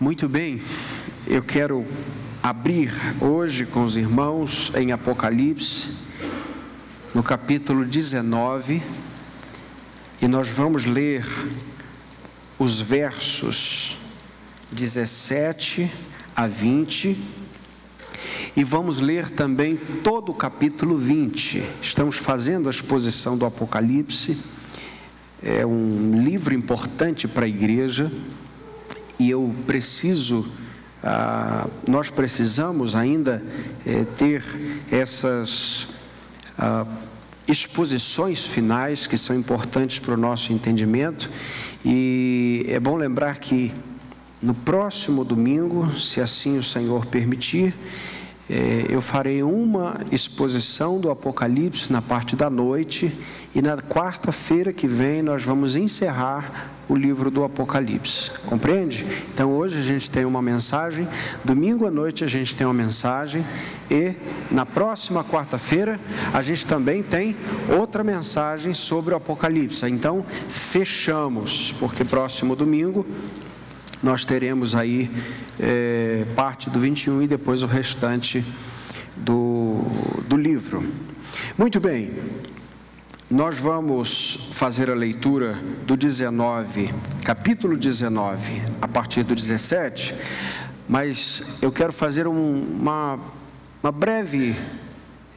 Muito bem, eu quero abrir hoje com os irmãos em Apocalipse, no capítulo 19, e nós vamos ler os versos 17 a 20, e vamos ler também todo o capítulo 20. Estamos fazendo a exposição do Apocalipse, é um livro importante para a igreja e eu preciso, ah, nós precisamos ainda eh, ter essas ah, exposições finais que são importantes para o nosso entendimento. E é bom lembrar que no próximo domingo, se assim o Senhor permitir, eh, eu farei uma exposição do Apocalipse na parte da noite e na quarta-feira que vem nós vamos encerrar o livro do Apocalipse. Compreende? Então hoje a gente tem uma mensagem, domingo à noite a gente tem uma mensagem e na próxima quarta-feira a gente também tem outra mensagem sobre o Apocalipse. Então fechamos, porque próximo domingo nós teremos aí é, parte do 21 e depois o restante do, do livro. Muito bem, nós vamos fazer a leitura do 19, capítulo 19, a partir do 17, mas eu quero fazer um, uma, uma breve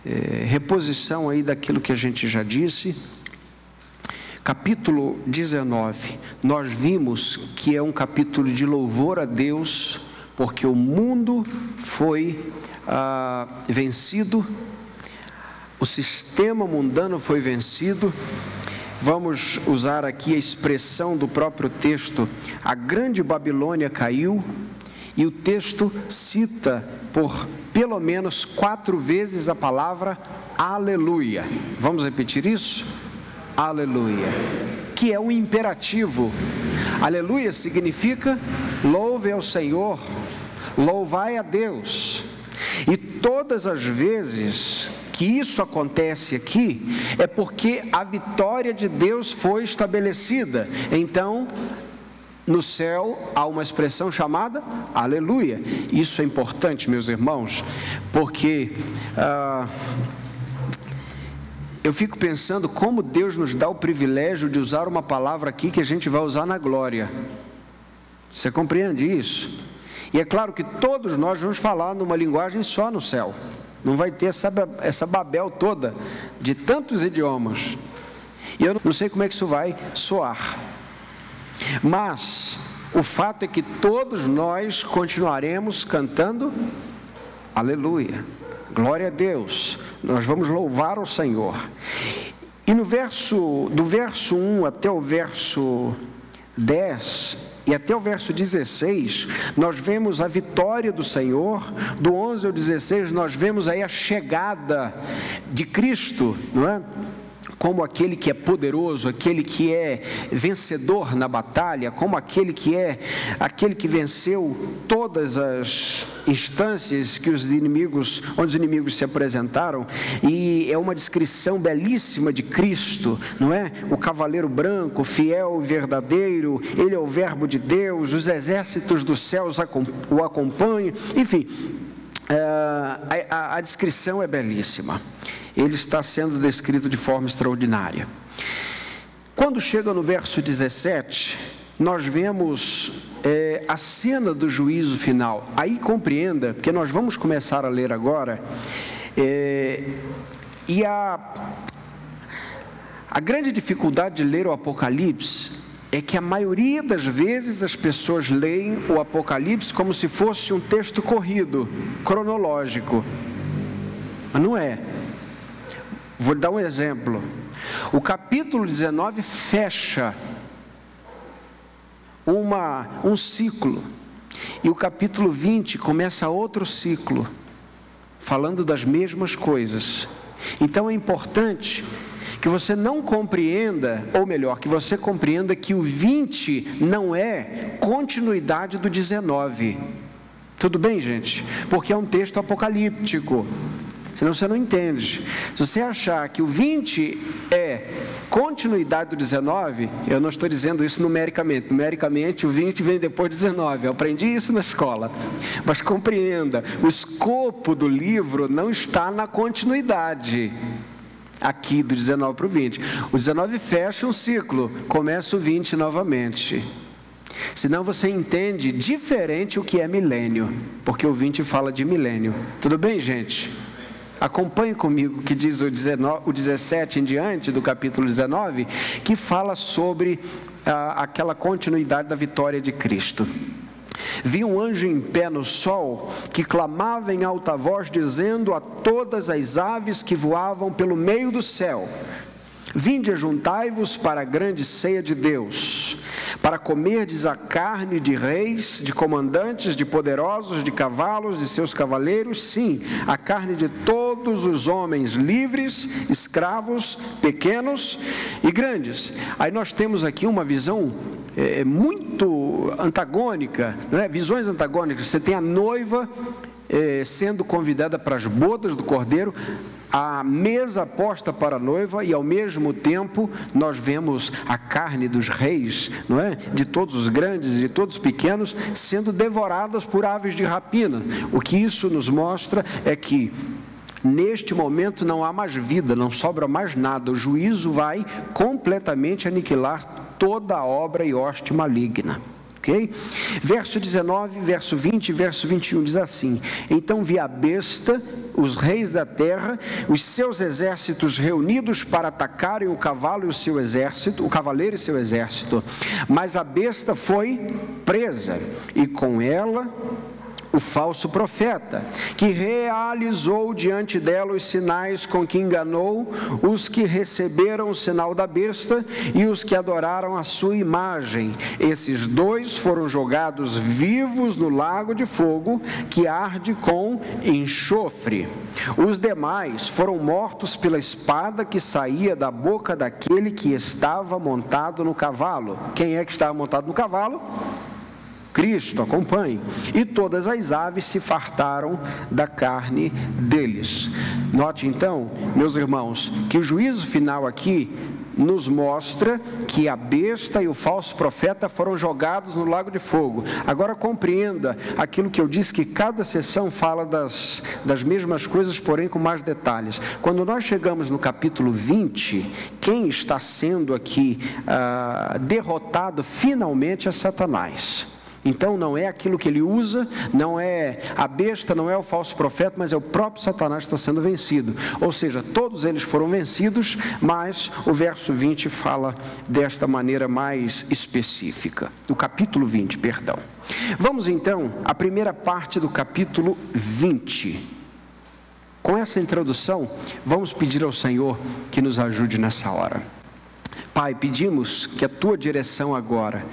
eh, reposição aí daquilo que a gente já disse. Capítulo 19, nós vimos que é um capítulo de louvor a Deus, porque o mundo foi ah, vencido o sistema mundano foi vencido. Vamos usar aqui a expressão do próprio texto: a grande Babilônia caiu, e o texto cita por pelo menos quatro vezes a palavra aleluia. Vamos repetir isso? Aleluia, que é um imperativo. Aleluia significa louve ao Senhor, louvai a Deus. E todas as vezes que isso acontece aqui é porque a vitória de Deus foi estabelecida. Então, no céu há uma expressão chamada aleluia. Isso é importante, meus irmãos, porque ah, eu fico pensando como Deus nos dá o privilégio de usar uma palavra aqui que a gente vai usar na glória. Você compreende isso? E é claro que todos nós vamos falar numa linguagem só no céu. Não vai ter essa, essa babel toda de tantos idiomas. E eu não sei como é que isso vai soar. Mas o fato é que todos nós continuaremos cantando aleluia. Glória a Deus. Nós vamos louvar o Senhor. E no verso do verso 1 até o verso 10, e até o verso 16, nós vemos a vitória do Senhor, do 11 ao 16, nós vemos aí a chegada de Cristo, não é? Como aquele que é poderoso, aquele que é vencedor na batalha, como aquele que é aquele que venceu todas as instâncias que os inimigos, onde os inimigos se apresentaram, e é uma descrição belíssima de Cristo, não é? O cavaleiro branco, fiel e verdadeiro, ele é o verbo de Deus, os exércitos dos céus o acompanham, enfim, a, a, a descrição é belíssima ele está sendo descrito de forma extraordinária. Quando chega no verso 17, nós vemos é, a cena do juízo final. Aí compreenda, porque nós vamos começar a ler agora, é, e a, a grande dificuldade de ler o Apocalipse é que a maioria das vezes as pessoas leem o Apocalipse como se fosse um texto corrido, cronológico. Mas não é. Vou dar um exemplo. O capítulo 19 fecha uma, um ciclo. E o capítulo 20 começa outro ciclo, falando das mesmas coisas. Então é importante que você não compreenda, ou melhor, que você compreenda que o 20 não é continuidade do 19. Tudo bem, gente? Porque é um texto apocalíptico. senão você não entende. Se você achar que o 20 é continuidade do 19, eu não estou dizendo isso numericamente. Numericamente, o 20 vem depois do 19. Eu aprendi isso na escola. Mas compreenda, o escopo do livro não está na continuidade aqui do 19 para o 20. O 19 fecha um ciclo, começa o 20 novamente. Senão você entende diferente o que é milênio, porque o 20 fala de milênio. Tudo bem, gente? Acompanhe comigo o que diz o, 19, o 17 em diante do capítulo 19, que fala sobre ah, aquela continuidade da vitória de Cristo. Vi um anjo em pé no sol que clamava em alta voz, dizendo a todas as aves que voavam pelo meio do céu: Vinde, juntai-vos para a grande ceia de Deus, para comerdes a carne de reis, de comandantes, de poderosos, de cavalos, de seus cavaleiros, sim, a carne de todos os homens livres, escravos, pequenos e grandes. Aí nós temos aqui uma visão é, muito antagônica, né? visões antagônicas. Você tem a noiva é, sendo convidada para as bodas do cordeiro, a mesa posta para a noiva e ao mesmo tempo nós vemos a carne dos reis, não é? De todos os grandes e todos os pequenos sendo devoradas por aves de rapina. O que isso nos mostra é que Neste momento não há mais vida, não sobra mais nada. O juízo vai completamente aniquilar toda a obra e hoste maligna ok? Verso 19, verso 20 e verso 21 diz assim: Então vi a besta, os reis da terra, os seus exércitos reunidos para atacarem o cavalo e o seu exército, o cavaleiro e seu exército. Mas a besta foi presa, e com ela o falso profeta, que realizou diante dela os sinais com que enganou os que receberam o sinal da besta e os que adoraram a sua imagem. Esses dois foram jogados vivos no lago de fogo que arde com enxofre. Os demais foram mortos pela espada que saía da boca daquele que estava montado no cavalo. Quem é que estava montado no cavalo? Cristo, acompanhe. E todas as aves se fartaram da carne deles. Note então, meus irmãos, que o juízo final aqui nos mostra que a besta e o falso profeta foram jogados no lago de fogo. Agora compreenda aquilo que eu disse, que cada sessão fala das, das mesmas coisas, porém com mais detalhes. Quando nós chegamos no capítulo 20, quem está sendo aqui ah, derrotado finalmente é Satanás. Então não é aquilo que ele usa, não é a besta, não é o falso profeta, mas é o próprio Satanás que está sendo vencido. Ou seja, todos eles foram vencidos, mas o verso 20 fala desta maneira mais específica. O capítulo 20, perdão. Vamos então à primeira parte do capítulo 20. Com essa introdução, vamos pedir ao Senhor que nos ajude nessa hora. Pai, pedimos que a tua direção agora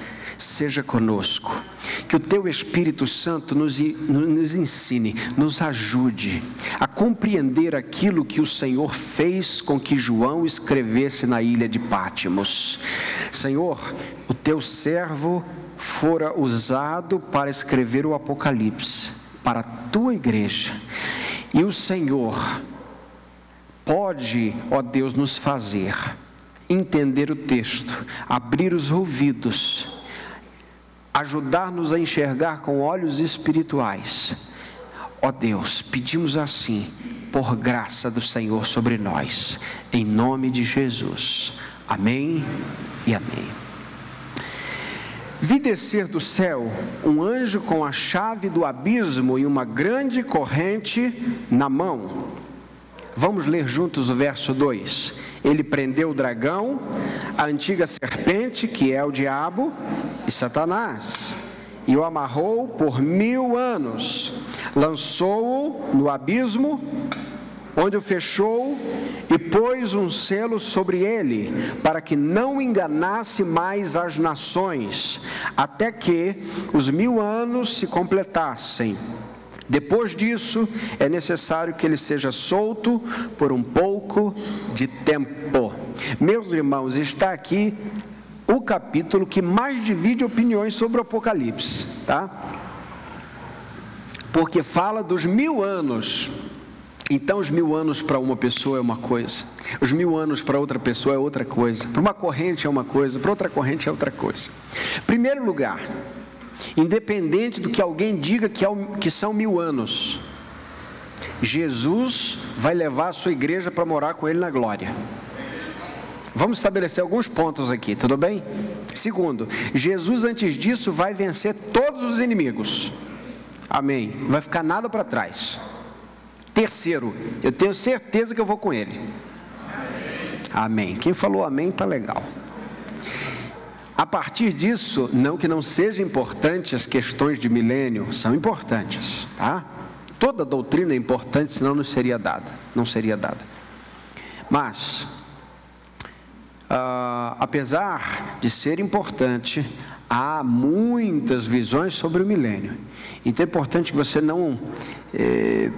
seja conosco. Que o teu Espírito Santo nos, nos ensine, nos ajude a compreender aquilo que o Senhor fez com que João escrevesse na ilha de Pátimos. Senhor, o teu servo fora usado para escrever o Apocalipse para a tua igreja. E o Senhor pode, ó Deus, nos fazer entender o texto, abrir os ouvidos ajudar-nos a enxergar com olhos espirituais. Ó Deus, pedimos assim, por graça do Senhor sobre nós, em nome de Jesus. Amém e amém. Vi descer do céu um anjo com a chave do abismo e uma grande corrente na mão. Vamos ler juntos o verso 2. Ele prendeu o dragão, a antiga serpente, que é o diabo, e Satanás, e o amarrou por mil anos, lançou-o no abismo, onde o fechou e pôs um selo sobre ele, para que não enganasse mais as nações, até que os mil anos se completassem. Depois disso, é necessário que ele seja solto por um pouco de tempo. Meus irmãos, está aqui o capítulo que mais divide opiniões sobre o Apocalipse, tá? Porque fala dos mil anos Então, os mil anos para uma pessoa é uma coisa, os mil anos para outra pessoa é outra coisa, para uma corrente é uma coisa, para outra corrente é outra coisa. Primeiro lugar, independente do que alguém diga que, é, que são mil anos, Jesus vai levar a sua igreja para morar com Ele na glória. Vamos estabelecer alguns pontos aqui, tudo bem? Segundo, Jesus antes disso vai vencer todos os inimigos. Amém. Não vai ficar nada para trás. Terceiro, eu tenho certeza que eu vou com ele. Amém. Quem falou amém está legal. A partir disso, não que não seja importante as questões de milênio, são importantes, tá? Toda doutrina é importante, senão não seria dada, não seria dada. Mas, uh, apesar de ser importante, há muitas visões sobre o milênio. Então é importante que você não eh,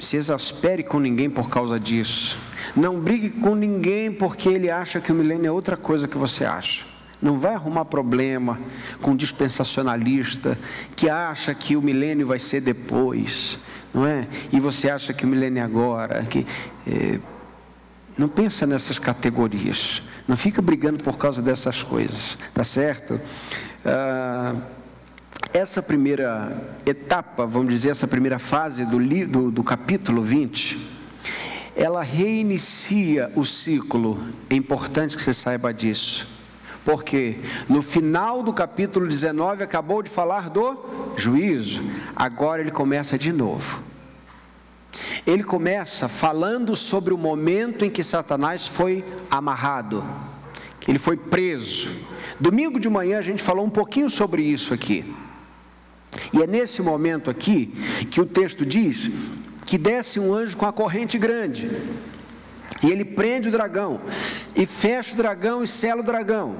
se exaspere com ninguém por causa disso. Não brigue com ninguém porque ele acha que o milênio é outra coisa que você acha. Não vai arrumar problema com um dispensacionalista que acha que o milênio vai ser depois, não é? E você acha que o milênio é agora. Que, é, não pensa nessas categorias. Não fica brigando por causa dessas coisas, tá certo? Ah, essa primeira etapa, vamos dizer, essa primeira fase do, do, do capítulo 20, ela reinicia o ciclo. É importante que você saiba disso. Porque no final do capítulo 19 acabou de falar do juízo, agora ele começa de novo. Ele começa falando sobre o momento em que Satanás foi amarrado, ele foi preso. Domingo de manhã a gente falou um pouquinho sobre isso aqui. E é nesse momento aqui que o texto diz que desce um anjo com a corrente grande. E ele prende o dragão, e fecha o dragão e sela o dragão.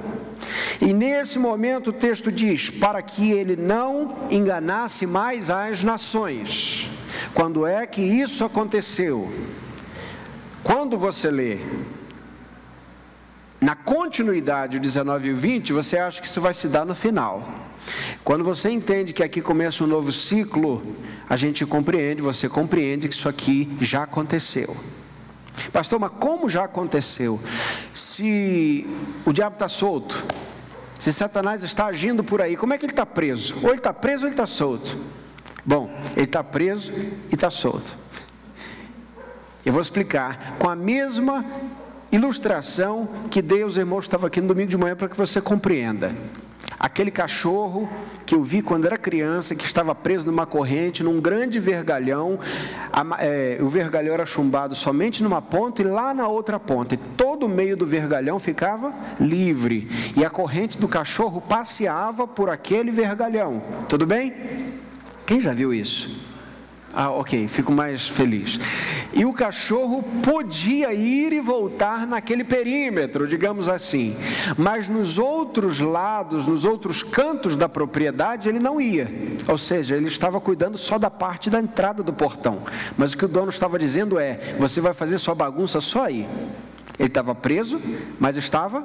E nesse momento o texto diz: para que ele não enganasse mais as nações. Quando é que isso aconteceu? Quando você lê na continuidade o 19 e o 20, você acha que isso vai se dar no final. Quando você entende que aqui começa um novo ciclo, a gente compreende, você compreende que isso aqui já aconteceu. Pastor, mas como já aconteceu? Se o diabo está solto, se Satanás está agindo por aí, como é que ele está preso? Ou ele está preso ou ele está solto? Bom, ele está preso e está solto. Eu vou explicar com a mesma ilustração que Deus, irmão, estava aqui no domingo de manhã para que você compreenda. Aquele cachorro que eu vi quando era criança, que estava preso numa corrente, num grande vergalhão, a, é, o vergalhão era chumbado somente numa ponta e lá na outra ponta, e todo o meio do vergalhão ficava livre, e a corrente do cachorro passeava por aquele vergalhão. Tudo bem? Quem já viu isso? Ah, ok, fico mais feliz. E o cachorro podia ir e voltar naquele perímetro, digamos assim, mas nos outros lados, nos outros cantos da propriedade, ele não ia. Ou seja, ele estava cuidando só da parte da entrada do portão. Mas o que o dono estava dizendo é: você vai fazer sua bagunça só aí. Ele estava preso, mas estava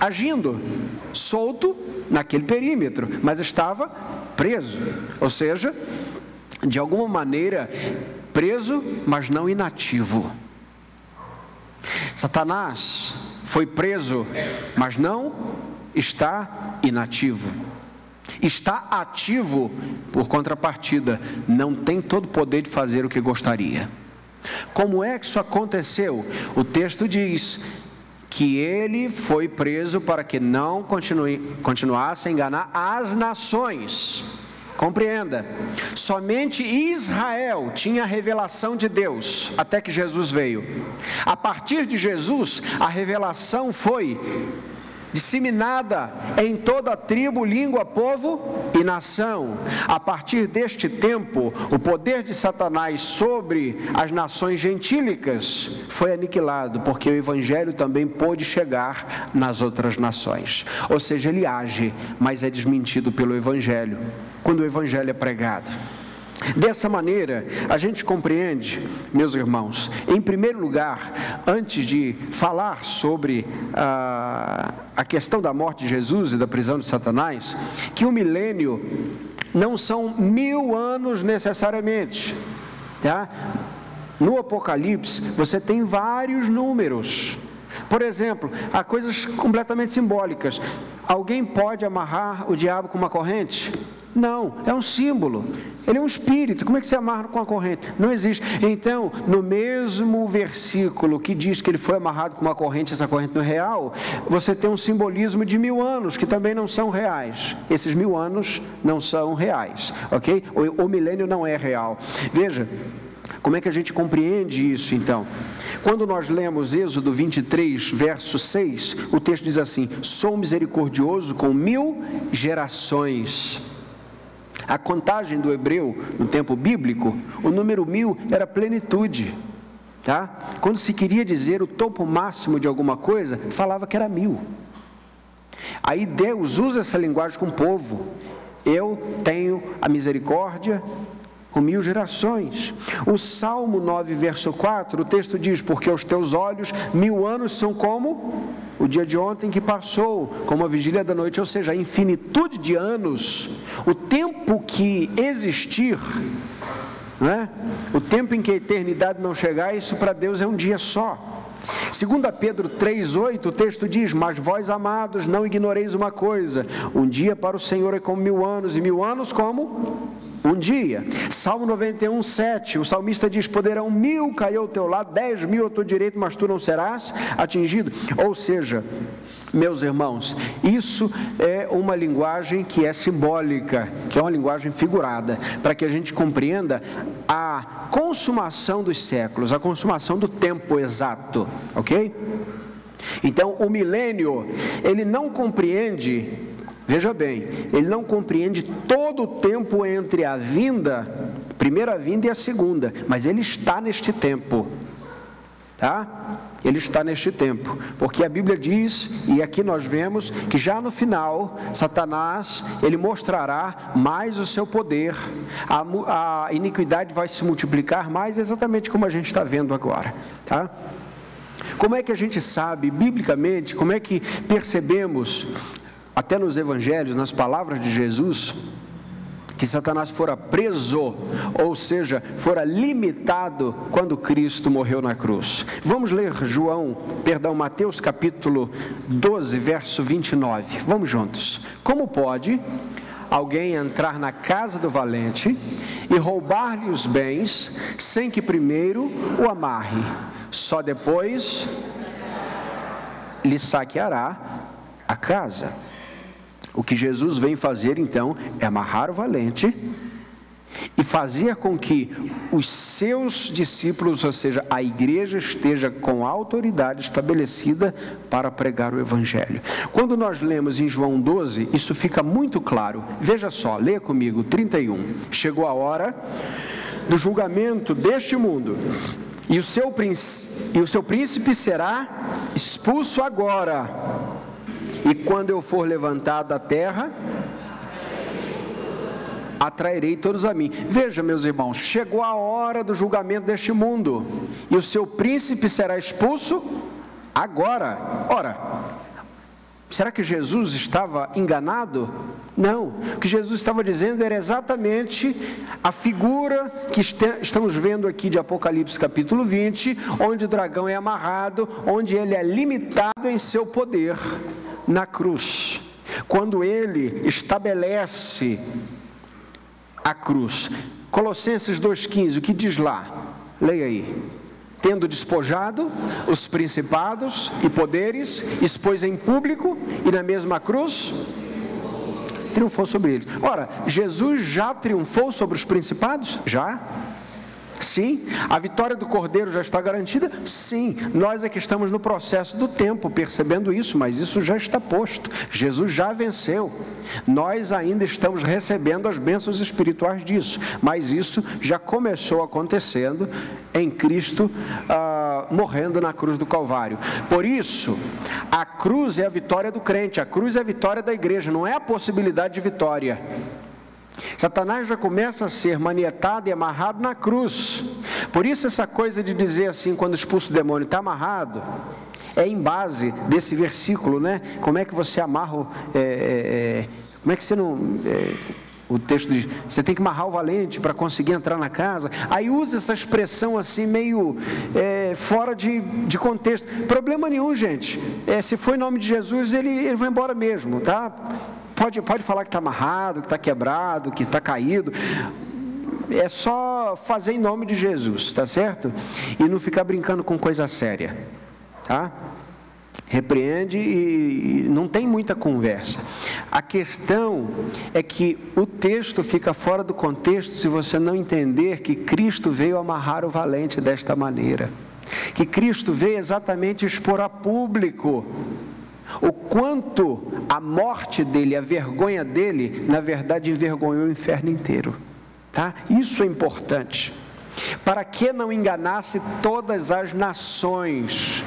agindo, solto naquele perímetro, mas estava preso. Ou seja, de alguma maneira preso, mas não inativo. Satanás foi preso, mas não está inativo. Está ativo, por contrapartida, não tem todo o poder de fazer o que gostaria. Como é que isso aconteceu? O texto diz que ele foi preso para que não continue, continuasse a enganar as nações. Compreenda, somente Israel tinha a revelação de Deus até que Jesus veio. A partir de Jesus, a revelação foi disseminada em toda a tribo, língua, povo e nação. A partir deste tempo, o poder de Satanás sobre as nações gentílicas foi aniquilado, porque o evangelho também pôde chegar nas outras nações. Ou seja, ele age, mas é desmentido pelo evangelho quando o Evangelho é pregado. Dessa maneira, a gente compreende, meus irmãos, em primeiro lugar, antes de falar sobre a, a questão da morte de Jesus e da prisão de Satanás, que o milênio não são mil anos necessariamente. Tá? No Apocalipse, você tem vários números. Por exemplo, há coisas completamente simbólicas. Alguém pode amarrar o diabo com uma corrente? Não, é um símbolo. Ele é um espírito. Como é que se amarra com a corrente? Não existe. Então, no mesmo versículo que diz que ele foi amarrado com uma corrente, essa corrente não é real, você tem um simbolismo de mil anos que também não são reais. Esses mil anos não são reais, ok? O, o milênio não é real. Veja, como é que a gente compreende isso então? Quando nós lemos Êxodo 23, verso 6, o texto diz assim: Sou misericordioso com mil gerações. A contagem do hebreu no tempo bíblico, o número mil era plenitude. Tá? Quando se queria dizer o topo máximo de alguma coisa, falava que era mil. Aí Deus usa essa linguagem com o povo. Eu tenho a misericórdia com mil gerações. O Salmo 9, verso 4, o texto diz: Porque aos teus olhos mil anos são como o dia de ontem que passou, como a vigília da noite, ou seja, a infinitude de anos, o tempo que existir, né? o tempo em que a eternidade não chegar, isso para Deus é um dia só. Segundo Pedro 3,8, o texto diz, mas vós amados, não ignoreis uma coisa, um dia para o Senhor é como mil anos, e mil anos como um dia. Salmo 91, 7, o salmista diz: Poderão mil cair ao teu lado, dez mil ao teu direito, mas tu não serás atingido. Ou seja, meus irmãos, isso é uma linguagem que é simbólica, que é uma linguagem figurada, para que a gente compreenda a consumação dos séculos, a consumação do tempo exato, ok? Então, o milênio, ele não compreende Veja bem, ele não compreende todo o tempo entre a vinda, primeira vinda e a segunda, mas ele está neste tempo. Tá? Ele está neste tempo, porque a Bíblia diz, e aqui nós vemos que já no final, Satanás, ele mostrará mais o seu poder, a, a iniquidade vai se multiplicar mais, exatamente como a gente está vendo agora, tá? Como é que a gente sabe, biblicamente, como é que percebemos até nos evangelhos, nas palavras de Jesus, que Satanás fora preso, ou seja, fora limitado quando Cristo morreu na cruz. Vamos ler João, perdão, Mateus capítulo 12, verso 29. Vamos juntos. Como pode alguém entrar na casa do valente e roubar-lhe os bens sem que primeiro o amarre? Só depois lhe saqueará a casa. O que Jesus vem fazer então é amarrar o valente e fazer com que os seus discípulos, ou seja, a igreja esteja com autoridade estabelecida para pregar o evangelho. Quando nós lemos em João 12, isso fica muito claro. Veja só, leia comigo 31. Chegou a hora do julgamento deste mundo. E o seu, e o seu príncipe será expulso agora e quando eu for levantado da terra, atrairei todos a mim. Veja, meus irmãos, chegou a hora do julgamento deste mundo, e o seu príncipe será expulso agora. Ora, será que Jesus estava enganado? Não, o que Jesus estava dizendo era exatamente a figura que estamos vendo aqui de Apocalipse capítulo 20, onde o dragão é amarrado, onde ele é limitado em seu poder na cruz, quando ele estabelece a cruz. Colossenses 2,15, o que diz lá? Leia aí. Tendo despojado os principados e poderes, expôs em público e na mesma cruz triunfou sobre eles. Ora, Jesus já triunfou sobre os principados? Já. Sim. A vitória do Cordeiro já está garantida? Sim. Nós é que estamos no processo do tempo, percebendo isso, mas isso já está posto. Jesus já venceu. Nós ainda estamos recebendo as bênçãos espirituais disso, mas isso já começou acontecendo em Cristo, ah, morrendo na cruz do Calvário. Por isso, a cruz é a vitória do crente, a cruz é a vitória da igreja, não é a possibilidade de vitória. Satanás já começa a ser manietado e amarrado na cruz. Por isso, essa coisa de dizer assim, quando expulso o demônio, está amarrado, é em base desse versículo, né? Como é que você amarra, é, é, é, como é que você não. É, O texto diz: você tem que amarrar o valente para conseguir entrar na casa. Aí usa essa expressão assim, meio é, fora de, de contexto. Problema nenhum, gente. É, se foi em nome de Jesus, ele, ele vai embora mesmo, tá? Pode, pode falar que está amarrado, que está quebrado, que está caído. É só fazer em nome de Jesus, tá certo? E não ficar brincando com coisa séria, tá? Repreende e não tem muita conversa. A questão é que o texto fica fora do contexto se você não entender que Cristo veio amarrar o valente desta maneira. Que Cristo veio exatamente expor a público o quanto a morte dele, a vergonha dele, na verdade envergonhou o inferno inteiro. Tá? Isso é importante para que não enganasse todas as nações.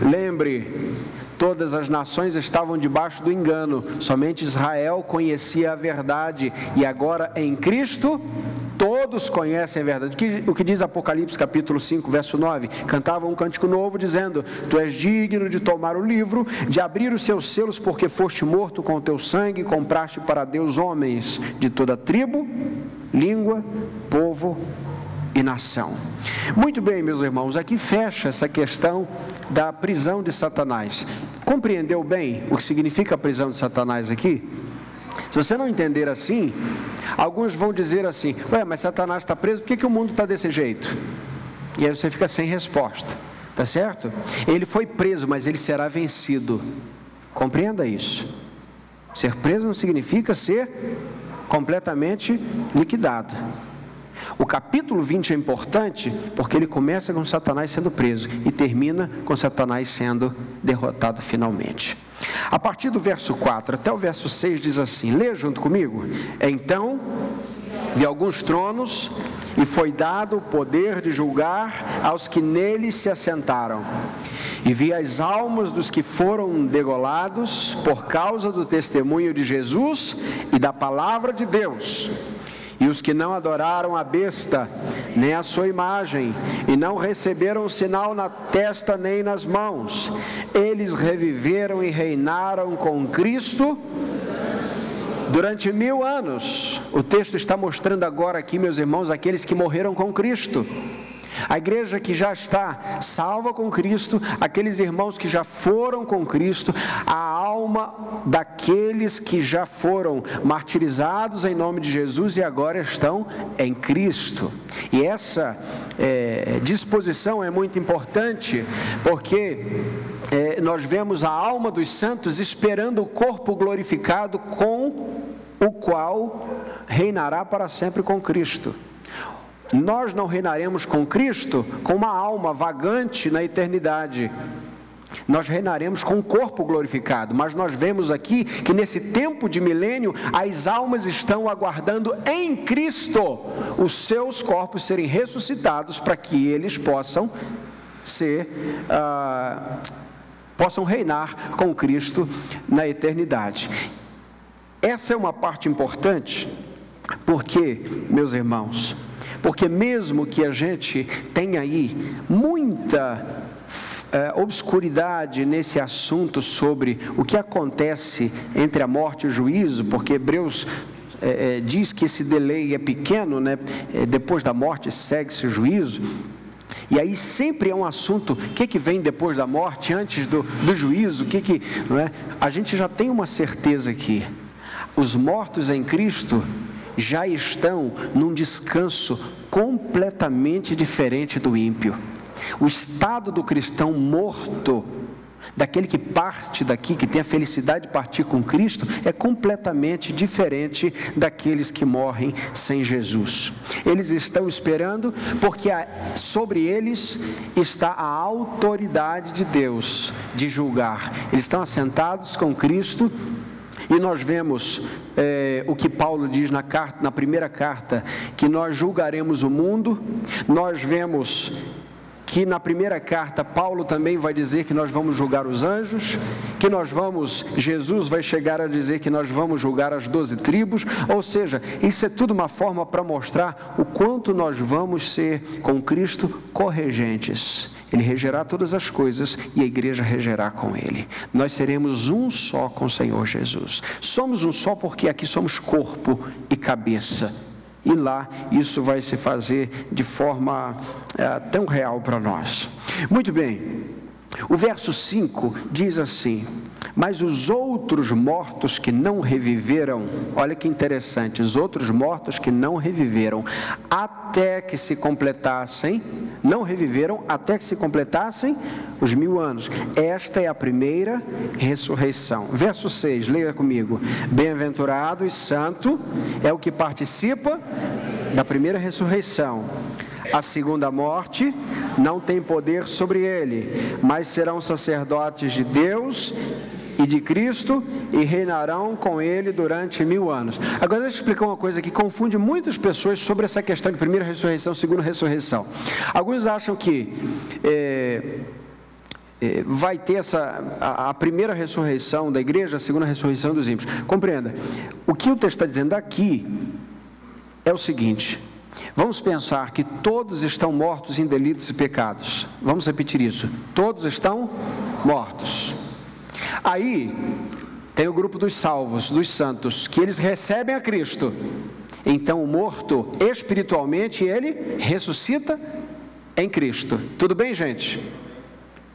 Lembre, todas as nações estavam debaixo do engano, somente Israel conhecia a verdade, e agora em Cristo todos conhecem a verdade. O que, o que, diz Apocalipse capítulo 5, verso 9? Cantavam um cântico novo dizendo: Tu és digno de tomar o livro, de abrir os seus selos, porque foste morto com o teu sangue, e compraste para Deus homens de toda tribo, língua, povo e nação. Muito bem, meus irmãos, aqui fecha essa questão da prisão de Satanás. Compreendeu bem o que significa a prisão de Satanás aqui? Se você não entender assim, alguns vão dizer assim: Ué, mas Satanás está preso, por que, que o mundo está desse jeito? E aí você fica sem resposta, tá certo? Ele foi preso, mas ele será vencido. Compreenda isso. Ser preso não significa ser completamente liquidado. O capítulo 20 é importante porque ele começa com Satanás sendo preso e termina com Satanás sendo derrotado finalmente. A partir do verso 4 até o verso 6 diz assim: Lê junto comigo. Então vi alguns tronos e foi dado o poder de julgar aos que neles se assentaram. E vi as almas dos que foram degolados por causa do testemunho de Jesus e da palavra de Deus e os que não adoraram a besta, nem a sua imagem, e não receberam sinal na testa nem nas mãos, eles reviveram e reinaram com Cristo durante mil anos. O texto está mostrando agora aqui, meus irmãos, aqueles que morreram com Cristo. A igreja que já está salva com Cristo, aqueles irmãos que já foram com Cristo, a alma daqueles que já foram martirizados em nome de Jesus e agora estão em Cristo. E essa é, disposição é muito importante, porque é, nós vemos a alma dos santos esperando o corpo glorificado com o qual reinará para sempre com Cristo. Nós não reinaremos com Cristo com uma alma vagante na eternidade. Nós reinaremos com um corpo glorificado, mas nós vemos aqui que nesse tempo de milênio as almas estão aguardando em Cristo os seus corpos serem ressuscitados para que eles possam ser, ah, possam reinar com Cristo na eternidade. Essa é uma parte importante, porque, meus irmãos, porque mesmo que a gente tenha aí muita é, obscuridade nesse assunto sobre o que acontece entre a morte e o juízo, porque Hebreus é, é, diz que esse delay é pequeno, né? É, depois da morte segue-se o juízo. E aí sempre é um assunto, o que, que vem depois da morte, antes do, do juízo, o que que, não é? A gente já tem uma certeza aqui. Os mortos em Cristo já estão num descanso completamente diferente do ímpio. O estado do cristão morto, daquele que parte daqui, que tem a felicidade de partir com Cristo, é completamente diferente daqueles que morrem sem Jesus. Eles estão esperando porque sobre eles está a autoridade de Deus de julgar. Eles estão assentados com Cristo e nós vemos é, o que Paulo diz na, carta, na primeira carta, que nós julgaremos o mundo, nós vemos que na primeira carta Paulo também vai dizer que nós vamos julgar os anjos, que nós vamos, Jesus vai chegar a dizer que nós vamos julgar as doze tribos, ou seja, isso é tudo uma forma para mostrar o quanto nós vamos ser com Cristo corregentes Ele regerá todas as coisas e a igreja regerá com ele. Nós seremos um só com o Senhor Jesus. Somos um só porque aqui somos corpo e cabeça. E lá isso vai se fazer de forma é, tão real para nós. Muito bem, o verso 5 diz assim: Mas os outros mortos que não reviveram, olha que interessante, os outros mortos que não reviveram, até que se completassem, não reviveram até que se completassem os mil anos. Esta é a primeira ressurreição. Verso 6, leia comigo: Bem-aventurado e santo é o que participa da primeira ressurreição. A segunda morte não tem poder sobre ele, mas serão sacerdotes de Deus e de Cristo e reinarão com ele durante mil anos. Agora deixa eu explicar uma coisa que confunde muitas pessoas sobre essa questão de primeira ressurreição, segunda ressurreição. Alguns acham que é, é, vai ter essa a, a, primeira ressurreição da igreja, a segunda ressurreição dos ímpios. Compreenda, o que o texto está dizendo aqui é o seguinte: Vamos pensar que todos estão mortos em delitos e pecados. Vamos repetir isso. Todos estão mortos. Aí tem o grupo dos salvos, dos santos, que eles recebem a Cristo. Então o morto, espiritualmente, ele ressuscita em Cristo. Tudo bem, gente?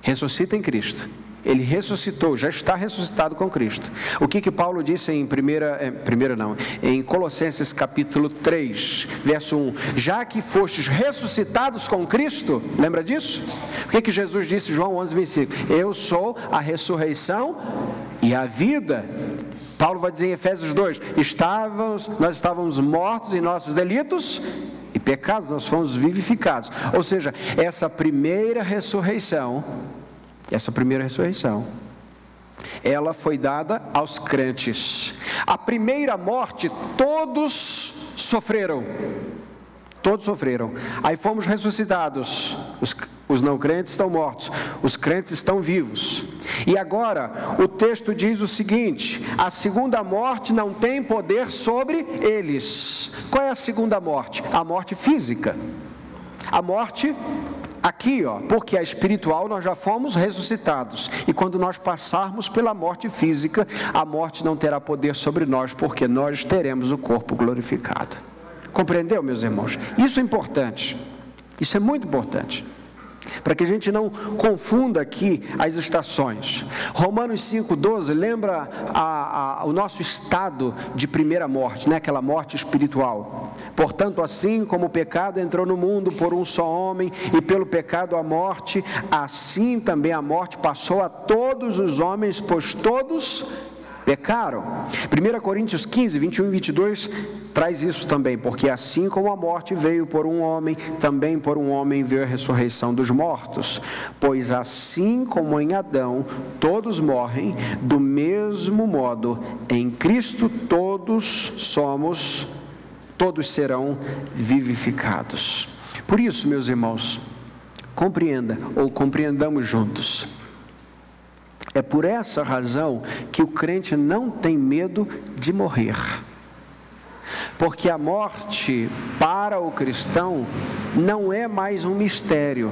Ressuscita em Cristo. Ele ressuscitou, já está ressuscitado com Cristo. O que que Paulo disse em primeira, é, primeira não, em Colossenses capítulo 3, verso 1, já que fostes ressuscitados com Cristo, lembra disso? O que que Jesus disse João 11, 25? Eu sou a ressurreição e a vida. Paulo vai dizer em Efésios 2, estávamos, nós estávamos mortos em nossos delitos e pecados, nós fomos vivificados. Ou seja, essa primeira ressurreição essa primeira ressurreição, ela foi dada aos crentes. A primeira morte, todos sofreram. Todos sofreram. Aí fomos ressuscitados. Os, os não crentes estão mortos, os crentes estão vivos. E agora, o texto diz o seguinte: a segunda morte não tem poder sobre eles. Qual é a segunda morte? A morte física. A morte Aqui, ó, porque a espiritual nós já fomos ressuscitados. E quando nós passarmos pela morte física, a morte não terá poder sobre nós, porque nós teremos o corpo glorificado. Compreendeu, meus irmãos? Isso é importante. Isso é muito importante para que a gente não confunda aqui as estações. Romanos 5,12 lembra a, a, o nosso estado de primeira morte, né? aquela morte espiritual. Portanto, assim como o pecado entrou no mundo por um só homem, e pelo pecado a morte, assim também a morte passou a todos os homens, pois todos pecaram. 1 Coríntios 15, 21 e 22 traz isso também, porque assim como a morte veio por um homem, também por um homem veio a ressurreição dos mortos. Pois assim como em Adão todos morrem, do mesmo modo em Cristo todos somos, todos serão vivificados. Por isso, meus irmãos, compreenda ou compreendamos juntos é por essa razão que o crente não tem medo de morrer. Porque a morte para o cristão não é mais um mistério.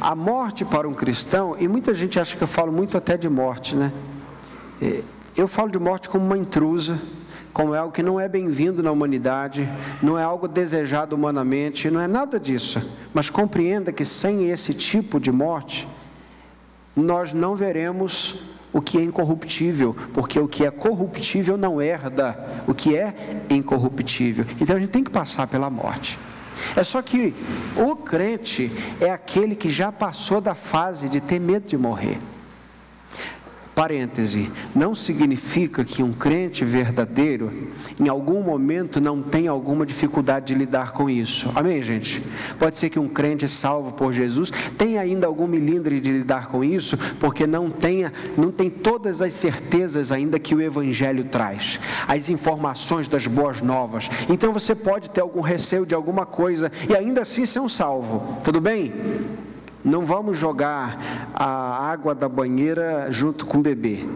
A morte para um cristão, e muita gente acha que eu falo muito até de morte, né? É, eu falo de morte como uma intrusa, como algo que não é bem-vindo na humanidade, não é algo desejado humanamente, não é nada disso. Mas compreenda que sem esse tipo de morte, nós não veremos o que é incorruptível, porque o que é corruptível não herda o que é incorruptível. Então a gente tem que passar pela morte. É só que o crente é aquele que já passou da fase de ter medo de morrer. Parêntese, não significa que um crente verdadeiro, em algum momento, não tenha alguma dificuldade de lidar com isso. Amém, gente? Pode ser que um crente salvo por Jesus tenha ainda algum milindre de lidar com isso, porque não tenha, não tem todas as certezas ainda que o Evangelho traz, as informações das boas novas. Então você pode ter algum receio de alguma coisa e ainda assim ser um salvo. Tudo bem? Não vamos jogar a água da banheira junto com o bebê.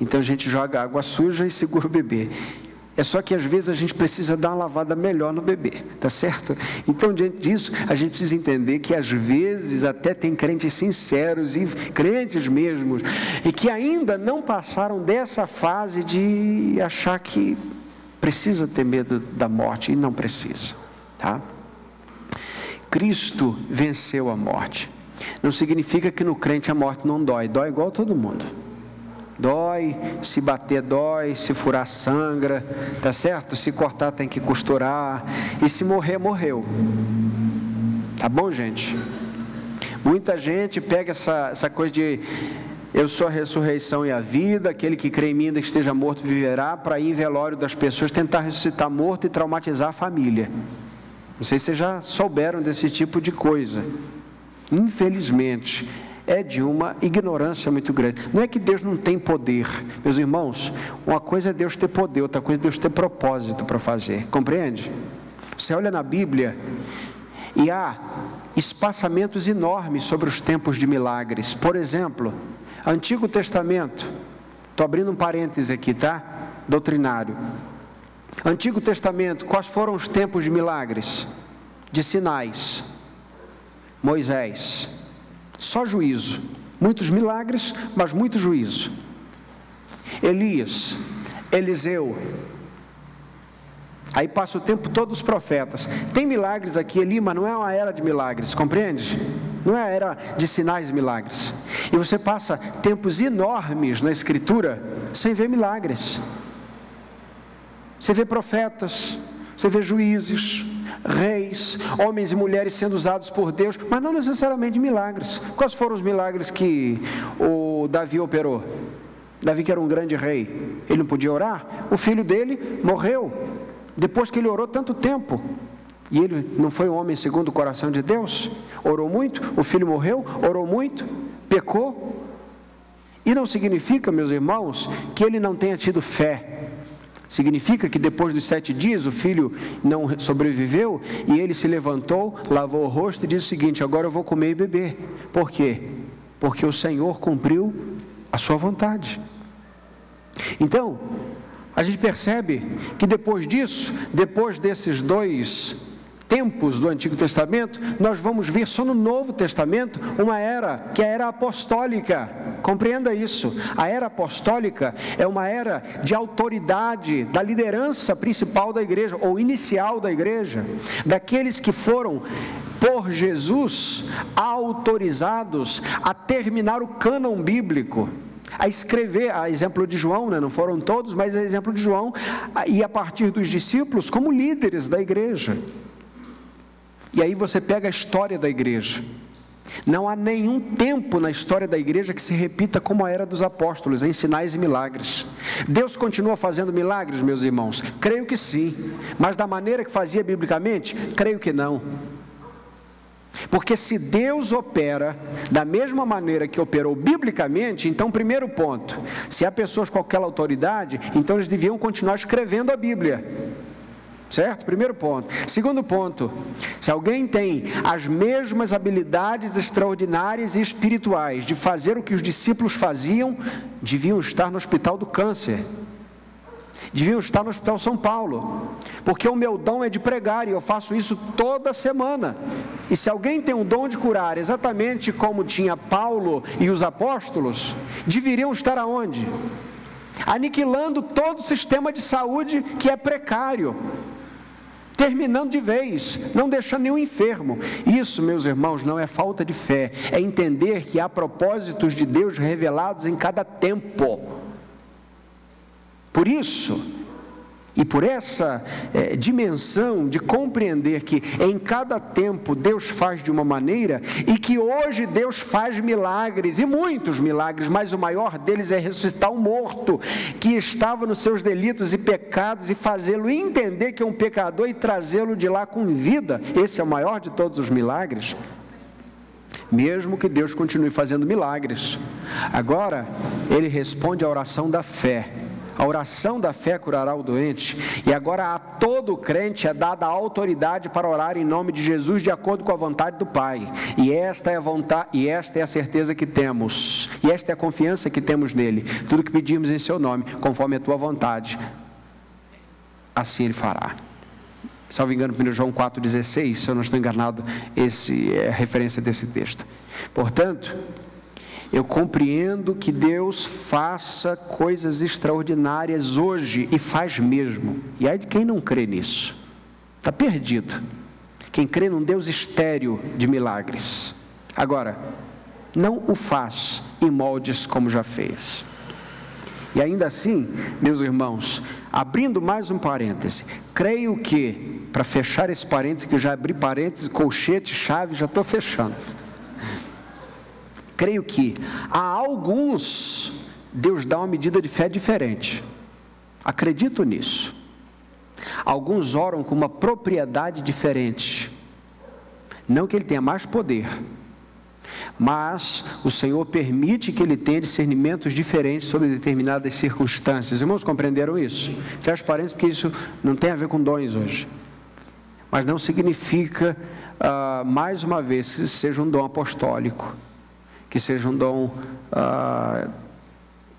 Então a gente joga água suja e segura o bebê. É só que às vezes a gente precisa dar uma lavada melhor no bebê, tá certo? Então, diante disso, a gente precisa entender que às vezes até tem crentes sinceros e crentes mesmos, e que ainda não passaram dessa fase de achar que precisa ter medo da morte e não precisa, tá? Cristo venceu a morte. Não significa que no crente a morte não dói, dói igual todo mundo. Dói, se bater dói, se furar sangra, tá certo? Se cortar tem que costurar, e se morrer, morreu. Tá bom, gente? Muita gente pega essa, essa coisa de eu sou a ressurreição e a vida, aquele que crê em mim ainda que esteja morto viverá, para ir em velório das pessoas, tentar ressuscitar morto e traumatizar a família. Não sei se vocês já souberam desse tipo de coisa. Infelizmente, é de uma ignorância muito grande. Não é que Deus não tem poder, meus irmãos. Uma coisa é Deus ter poder, outra coisa é Deus ter propósito para fazer. Compreende? Você olha na Bíblia e há espaçamentos enormes sobre os tempos de milagres. Por exemplo, Antigo Testamento. Estou abrindo um parêntese aqui, tá? Doutrinário. Antigo Testamento, quais foram os tempos de milagres? De sinais. Moisés. Só juízo. Muitos milagres, mas muito juízo. Elias, Eliseu. Aí passa o tempo todos os profetas. Tem milagres aqui ali, mas não é uma era de milagres, compreende? Não é a era de sinais e milagres. E você passa tempos enormes na Escritura sem ver milagres. Você vê profetas, você vê juízes, reis, homens e mulheres sendo usados por Deus, mas não necessariamente milagres. Quais foram os milagres que o Davi operou? Davi, que era um grande rei, ele não podia orar? O filho dele morreu, depois que ele orou tanto tempo. E ele não foi um homem segundo o coração de Deus? Orou muito, o filho morreu, orou muito, pecou. E não significa, meus irmãos, que ele não tenha tido fé. Significa que depois dos sete dias o filho não sobreviveu e ele se levantou, lavou o rosto e disse o seguinte: Agora eu vou comer e beber. Por quê? Porque o Senhor cumpriu a sua vontade. Então, a gente percebe que depois disso, depois desses dois tempos do Antigo Testamento, nós vamos ver só no Novo Testamento uma era que é a era apostólica. Compreenda isso. A era apostólica é uma era de autoridade da liderança principal da igreja ou inicial da igreja, daqueles que foram por Jesus autorizados a terminar o cânon bíblico a escrever, a exemplo de João, né? não foram todos, mas a exemplo de João, e a partir dos discípulos, como líderes da igreja. E aí você pega a história da igreja. Não há nenhum tempo na história da igreja que se repita como a era dos apóstolos, em sinais e milagres. Deus continua fazendo milagres, meus irmãos? Creio que sim. Mas da maneira que fazia biblicamente? Creio que não. Porque se Deus opera da mesma maneira que operou biblicamente, então, primeiro ponto: se há pessoas com aquela autoridade, então eles deviam continuar escrevendo a Bíblia. Certo? Primeiro ponto. Segundo ponto: se alguém tem as mesmas habilidades extraordinárias e espirituais de fazer o que os discípulos faziam, deviam estar no hospital do câncer. Deviam estar no Hospital São Paulo, porque o meu dom é de pregar e eu faço isso toda semana. E se alguém tem o dom de curar, exatamente como tinha Paulo e os apóstolos, deveriam estar aonde? Aniquilando todo o sistema de saúde que é precário terminando de vez, não deixando nenhum enfermo. Isso, meus irmãos, não é falta de fé, é entender que há propósitos de Deus revelados em cada tempo. Por isso, e por essa é, dimensão de compreender que em cada tempo Deus faz de uma maneira e que hoje Deus faz milagres, e muitos milagres, mas o maior deles é ressuscitar um morto que estava nos seus delitos e pecados e fazê-lo entender que é um pecador e trazê-lo de lá com vida. Esse é o maior de todos os milagres. Mesmo que Deus continue fazendo milagres. Agora, ele responde à oração da fé a oração da fé curará o doente. E agora a todo crente é dada a autoridade para orar em nome de Jesus de acordo com a vontade do Pai. E esta é a vontade, e esta é a certeza que temos. E esta é a confiança que temos nele. Tudo que pedimos em seu nome, conforme a tua vontade. assim ele fará. Salvo engano, 1 João 4,16, se eu não estou enganado, esse é a referência desse texto. Portanto, eu compreendo que Deus faça coisas extraordinárias hoje e faz mesmo. E aí de quem não crê nisso? Está perdido. Quem crê num Deus estéreo de milagres. Agora, não o faz em moldes como já fez. E ainda assim, meus irmãos, abrindo mais um parêntese, creio que, para fechar esse parêntese, que eu já abri parêntese, colchete, chave, já estou fechando. Creio que a alguns Deus dá uma medida de fé diferente. Acredito nisso. Alguns oram com uma propriedade diferente. Não que ele tenha mais poder, mas o Senhor permite que ele tenha discernimentos diferentes sobre determinadas circunstâncias. Irmãos, compreenderam isso? Fecho parênteses, porque isso não tem a ver com dons hoje. Mas não significa, uh, mais uma vez, que seja um dom apostólico, que seja um dom uh,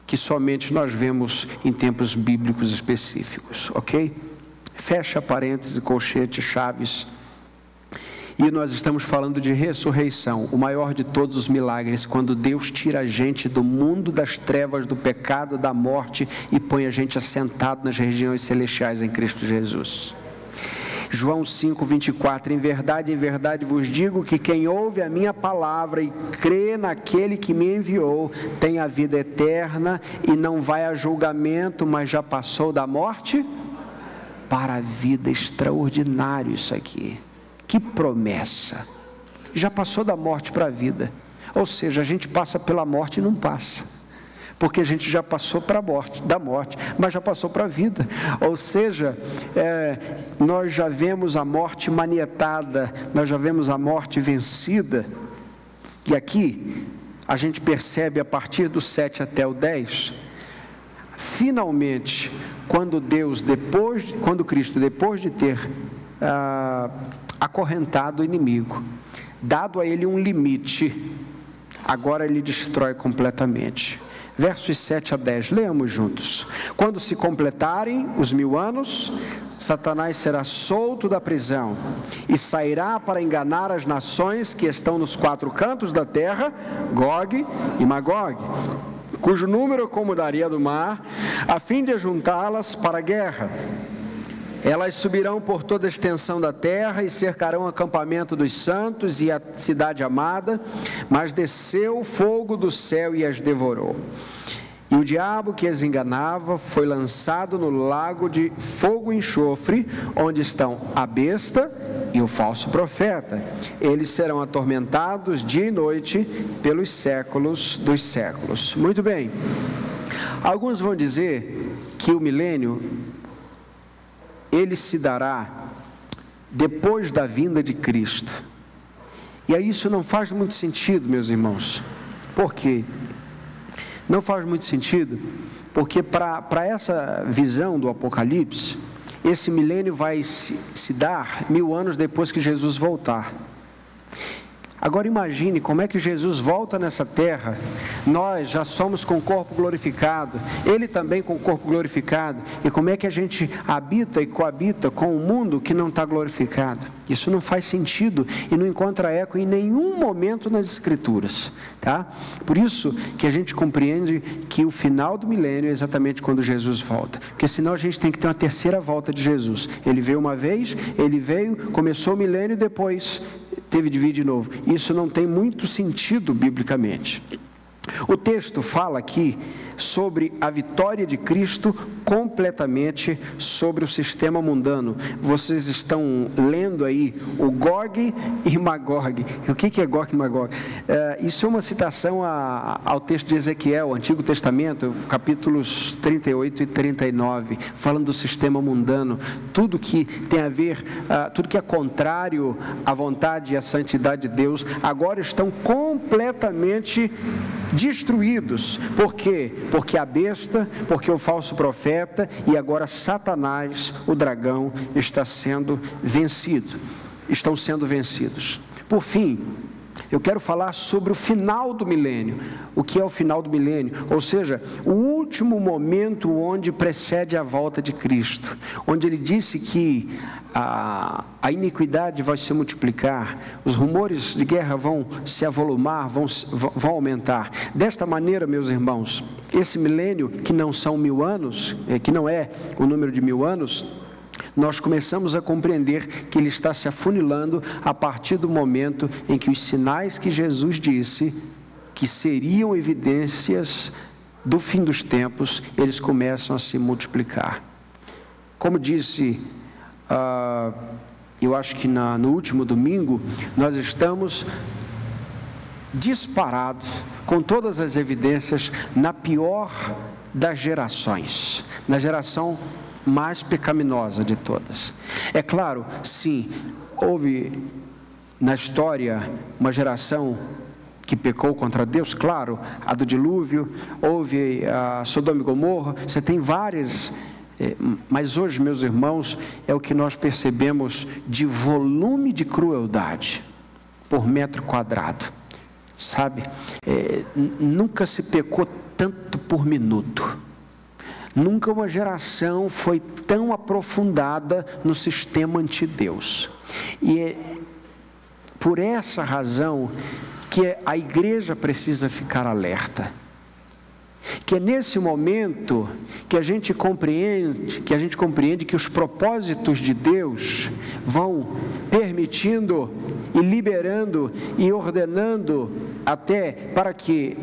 que somente nós vemos em tempos bíblicos específicos, ok? Fecha parênteses, colchete, chaves. E nós estamos falando de ressurreição, o maior de todos os milagres, quando Deus tira a gente do mundo das trevas, do pecado, da morte e põe a gente assentado nas regiões celestiais em Cristo Jesus. João 5, 24: Em verdade, em verdade vos digo que quem ouve a minha palavra e crê naquele que me enviou tem a vida eterna e não vai a julgamento, mas já passou da morte para a vida. Extraordinário isso aqui. Que promessa! Já passou da morte para a vida. Ou seja, a gente passa pela morte e não passa. Porque a gente já passou para a morte, da morte, mas já passou para a vida. Ou seja, é, nós já vemos a morte manietada, nós já vemos a morte vencida. E aqui a gente percebe a partir do 7 até o 10, finalmente, quando Deus, depois, quando Cristo, depois de ter ah, acorrentado o inimigo, dado a ele um limite, agora ele destrói completamente. Versos 7 a 10, leamos juntos. Quando se completarem os mil anos, Satanás será solto da prisão e sairá para enganar as nações que estão nos quatro cantos da terra, Gog e Magog, cujo número eu como daria do mar, a fim de juntá-las para a guerra. Elas subirão por toda a extensão da terra e cercarão o acampamento dos santos e a cidade amada, mas desceu fogo do céu e as devorou. E o diabo que as enganava foi lançado no lago de fogo e enxofre, onde estão a besta e o falso profeta. Eles serão atormentados dia e noite pelos séculos dos séculos. Muito bem. Alguns vão dizer que o milênio ele se dará depois da vinda de Cristo. E aí isso não faz muito sentido, meus irmãos. Por quê? Não faz muito sentido, porque para essa visão do Apocalipse, esse milênio vai se, se dar mil anos depois que Jesus voltar. Agora imagine como é que Jesus volta nessa terra, nós já somos com o corpo glorificado, ele também com o corpo glorificado, e como é que a gente habita e coabita com o mundo que não está glorificado? Isso não faz sentido e não encontra eco em nenhum momento nas Escrituras, tá? Por isso que a gente compreende que o final do milênio é exatamente quando Jesus volta, porque senão a gente tem que ter uma terceira volta de Jesus. Ele veio uma vez, ele veio, começou o milênio depois teve de vir de novo. Isso não tem muito sentido biblicamente. O texto fala aqui sobre a vitória de Cristo completamente sobre o sistema mundano. Vocês estão lendo aí o Gog e Magog. O que é Gog e Magog? É, isso é uma citação a, ao texto de Ezequiel, Antigo Testamento, capítulos 38 e 39, falando do sistema mundano. Tudo que tem a ver, uh, tudo que é contrário à vontade e à santidade de Deus, agora estão completamente destruídos. Por quê? Porque a besta, porque o falso profeta e agora Satanás, o dragão, está sendo vencido. Estão sendo vencidos. Por fim, Eu quero falar sobre o final do milênio. O que é o final do milênio? Ou seja, o último momento onde precede a volta de Cristo, onde ele disse que a, a iniquidade vai se multiplicar, os rumores de guerra vão se avolumar, vão, vão aumentar. Desta maneira, meus irmãos, esse milênio, que não são mil anos, é, que não é o número de mil anos, nós começamos a compreender que ele está se afunilando a partir do momento em que os sinais que Jesus disse que seriam evidências do fim dos tempos, eles começam a se multiplicar. Como disse, uh, eu acho que na, no último domingo, nós estamos disparados, com todas as evidências, na pior das gerações, na geração mais pecaminosa de todas. É claro, sim, houve na história uma geração que pecou contra Deus, claro, a do dilúvio, houve a Sodoma e Gomorra, você tem várias, eh, mas hoje, meus irmãos, é o que nós percebemos de volume de crueldade por metro quadrado, sabe? É, nunca se pecou tanto por minuto. Nunca uma geração foi tão aprofundada no sistema anti-Deus. E é por essa razão que a igreja precisa ficar alerta. Que é nesse momento que a gente compreende, que a gente compreende que os propósitos de Deus vão permitindo e liberando e ordenando até para que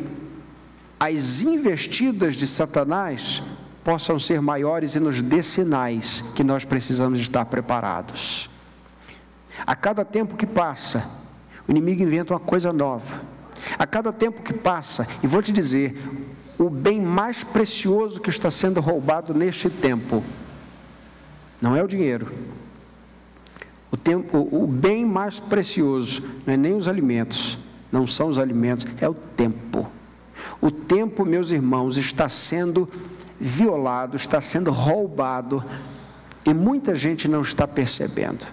as investidas de Satanás possam ser maiores e nos dê sinais que nós precisamos estar preparados. A cada tempo que passa, o inimigo inventa uma coisa nova. A cada tempo que passa, e vou te dizer, o bem mais precioso que está sendo roubado neste tempo não é o dinheiro. O, tempo, o bem mais precioso não é nem os alimentos, não são os alimentos, é o tempo. O tempo, meus irmãos, está sendo violado, está sendo roubado e muita gente não está percebendo.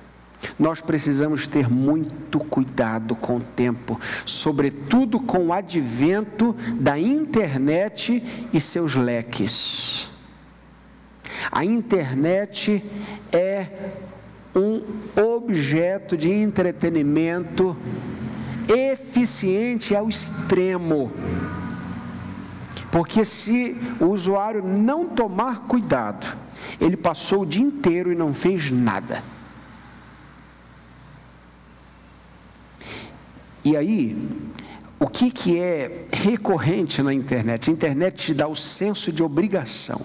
Nós precisamos ter muito cuidado com o tempo, sobretudo com o advento da internet e seus leques. A internet é um objeto de entretenimento eficiente ao extremo. Porque se o usuário não tomar cuidado, ele passou o dia inteiro e não fez nada. E aí, o que, que é recorrente na internet? A internet te dá o senso de obrigação.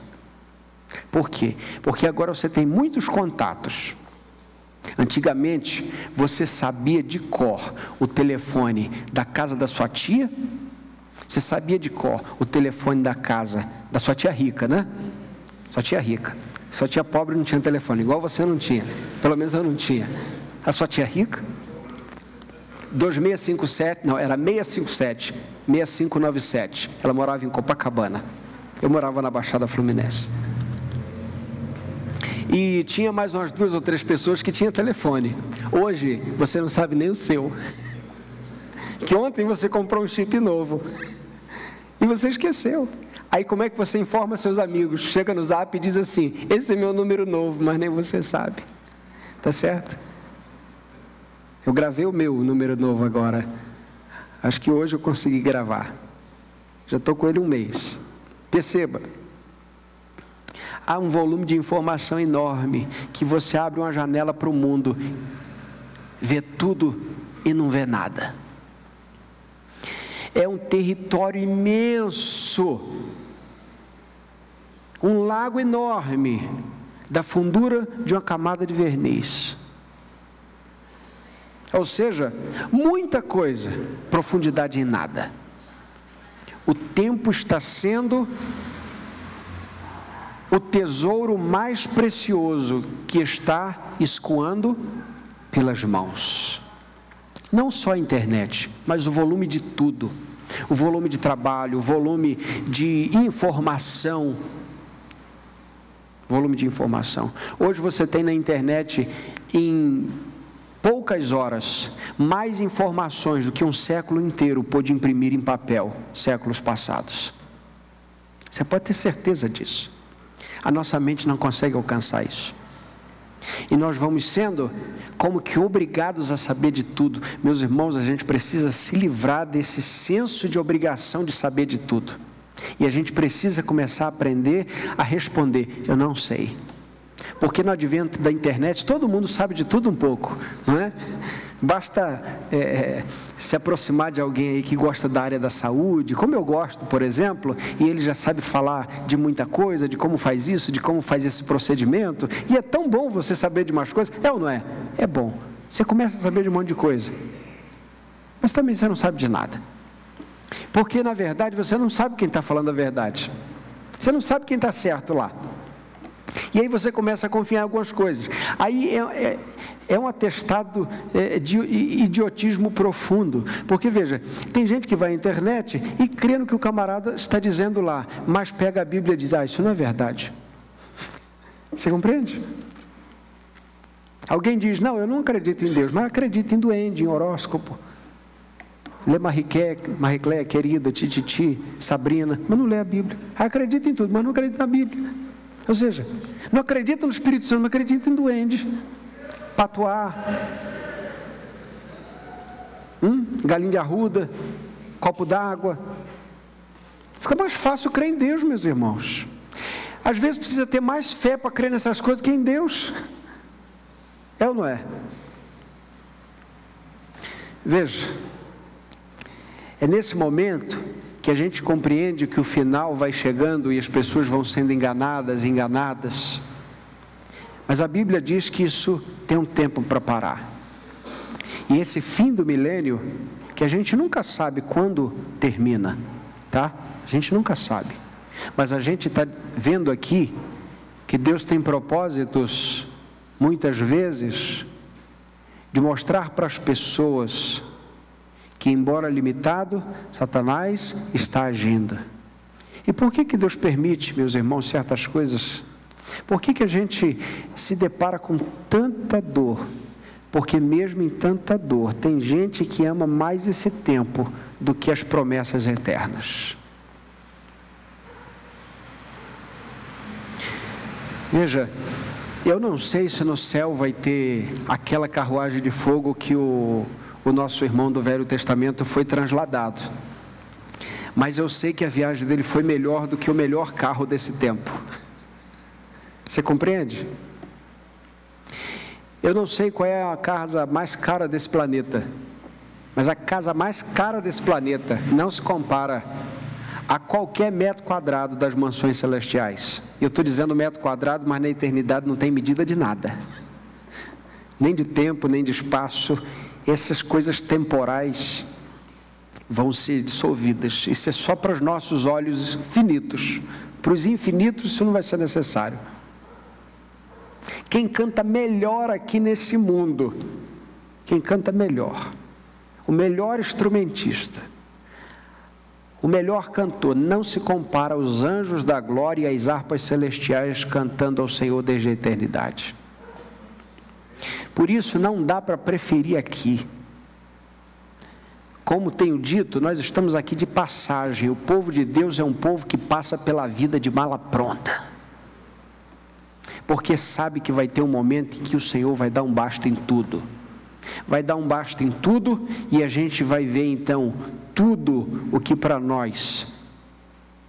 Por quê? Porque agora você tem muitos contatos. Antigamente, você sabia de cor o telefone da casa da sua tia, você sabia de cor o telefone da casa da sua tia rica, né? Sua tia rica. Sua tia pobre não tinha telefone, igual você não tinha. Pelo menos eu não tinha. A sua tia rica? 2657, não, era 657, 6597. Ela morava em Copacabana. Eu morava na Baixada Fluminense. E tinha mais umas duas ou três pessoas que tinham telefone. Hoje, você não sabe nem o seu. Que ontem você comprou um chip novo. E você esqueceu. Aí como é que você informa seus amigos? Chega no zap e diz assim: Esse é meu número novo, mas nem você sabe. Tá certo? Eu gravei o meu número novo agora. Acho que hoje eu consegui gravar. Já estou com ele um mês. Perceba. Há um volume de informação enorme que você abre uma janela para o mundo, vê tudo e não vê nada é um território imenso, um lago enorme, da fundura de uma camada de verniz. Ou seja, muita coisa, profundidade em nada. O tempo está sendo o tesouro mais precioso que está escoando pelas mãos. Não só a internet, mas o volume de tudo. O volume de trabalho, o volume de informação. Volume de informação. Hoje você tem na internet em poucas horas, mais informações do que um século inteiro pôde imprimir em papel, séculos passados. Você pode ter certeza disso. A nossa mente não consegue alcançar isso. E nós vamos sendo como que obrigados a saber de tudo. Meus irmãos, a gente precisa se livrar desse senso de obrigação de saber de tudo. E a gente precisa começar a aprender a responder: eu não sei. Porque no advento da internet todo mundo sabe de tudo um pouco, não é? Basta é, é, se aproximar de alguém aí que gosta da área da saúde, como eu gosto, por exemplo, e ele já sabe falar de muita coisa, de como faz isso, de como faz esse procedimento, e é tão bom você saber de umas coisas, é ou não é? É bom. Você começa a saber de um monte de coisa, mas também você não sabe de nada, porque na verdade você não sabe quem está falando a verdade, você não sabe quem está certo lá. E aí você começa a confiar em algumas coisas. Aí é, é, é um atestado é, de idiotismo profundo. Porque veja, tem gente que vai à internet e crê no que o camarada está dizendo lá, mas pega a Bíblia e diz: Ah, isso não é verdade. Você compreende? Alguém diz: Não, eu não acredito em Deus, mas acredito em duende, em horóscopo. Lê Marie Claire, querida, Tititi, Sabrina, mas não lê a Bíblia. Acredita em tudo, mas não acredita na Bíblia. Ou seja, não acredita no Espírito Santo, não acredita em duende, patuá, hum, galinha de arruda, copo d'água. Fica mais fácil crer em Deus, meus irmãos. Às vezes precisa ter mais fé para crer nessas coisas que em Deus. É ou não é? Veja, é nesse momento que a gente compreende que o final vai chegando e as pessoas vão sendo enganadas, enganadas. Mas a Bíblia diz que isso tem um tempo para parar. E esse fim do milênio, que a gente nunca sabe quando termina, tá? A gente nunca sabe. Mas a gente está vendo aqui que Deus tem propósitos, muitas vezes, de mostrar para as pessoas que, embora limitado, Satanás está agindo. E por que, que Deus permite, meus irmãos, certas coisas? Por que, que a gente se depara com tanta dor? Porque, mesmo em tanta dor, tem gente que ama mais esse tempo do que as promessas eternas. Veja, eu não sei se no céu vai ter aquela carruagem de fogo que o o nosso irmão do Velho Testamento foi transladado. Mas eu sei que a viagem dele foi melhor do que o melhor carro desse tempo. Você compreende? Eu não sei qual é a casa mais cara desse planeta, mas a casa mais cara desse planeta não se compara a qualquer metro quadrado das mansões celestiais. Eu estou dizendo metro quadrado, mas na eternidade não tem medida de nada, nem de tempo, nem de espaço essas coisas temporais vão ser dissolvidas. Isso é só para os nossos olhos finitos. Para os infinitos, isso não vai ser necessário. Quem canta melhor aqui nesse mundo, quem canta melhor, o melhor instrumentista, o melhor cantor, não se compara aos anjos da glória e às harpas celestiais cantando ao Senhor desde a eternidade. Por isso, não dá para preferir aqui. Como tenho dito, nós estamos aqui de passagem. O povo de Deus é um povo que passa pela vida de mala pronta. Porque sabe que vai ter um momento em que o Senhor vai dar um basta em tudo. Vai dar um basta em tudo e a gente vai ver então tudo o que para nós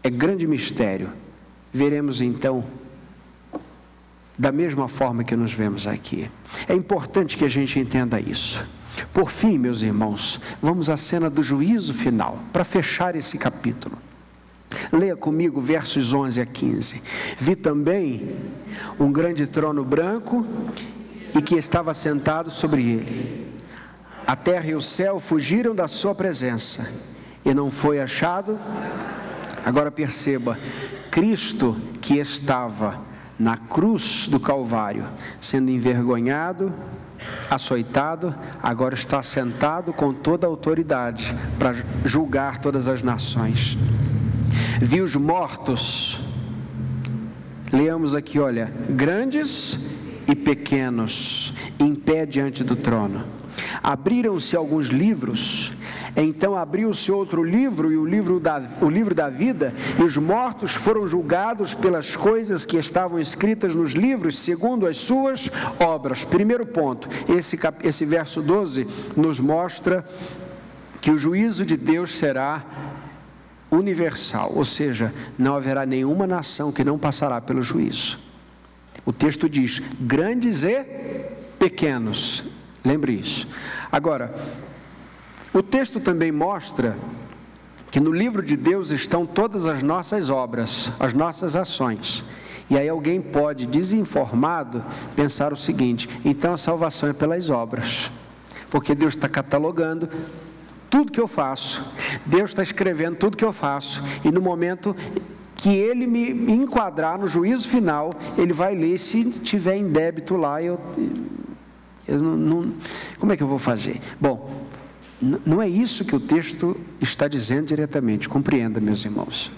é grande mistério. Veremos então da mesma forma que nos vemos aqui. É importante que a gente entenda isso. Por fim, meus irmãos, vamos à cena do juízo final, para fechar esse capítulo. Leia comigo versos 11 a 15. Vi também um grande trono branco e que estava sentado sobre ele. A terra e o céu fugiram da sua presença e não foi achado. Agora perceba, Cristo que estava na cruz do Calvário, sendo envergonhado, açoitado, agora está sentado com toda a autoridade para julgar todas as nações. Vi os mortos, leamos aqui, olha, grandes e pequenos em pé diante do trono. Abriram-se alguns livros, então abriu-se outro livro, e o livro, da, o livro da vida, e os mortos foram julgados pelas coisas que estavam escritas nos livros, segundo as suas obras. Primeiro ponto, esse, esse verso 12 nos mostra que o juízo de Deus será universal, ou seja, não haverá nenhuma nação que não passará pelo juízo. O texto diz: grandes e pequenos. Lembre isso. Agora, o texto também mostra que no livro de Deus estão todas as nossas obras, as nossas ações. E aí alguém pode, desinformado, pensar o seguinte: então a salvação é pelas obras, porque Deus está catalogando tudo que eu faço, Deus está escrevendo tudo que eu faço, e no momento que ele me enquadrar no juízo final, ele vai ler se tiver em débito lá, eu, eu não, não, como é que eu vou fazer? Bom, não é isso que o texto está dizendo diretamente, compreenda, meus irmãos.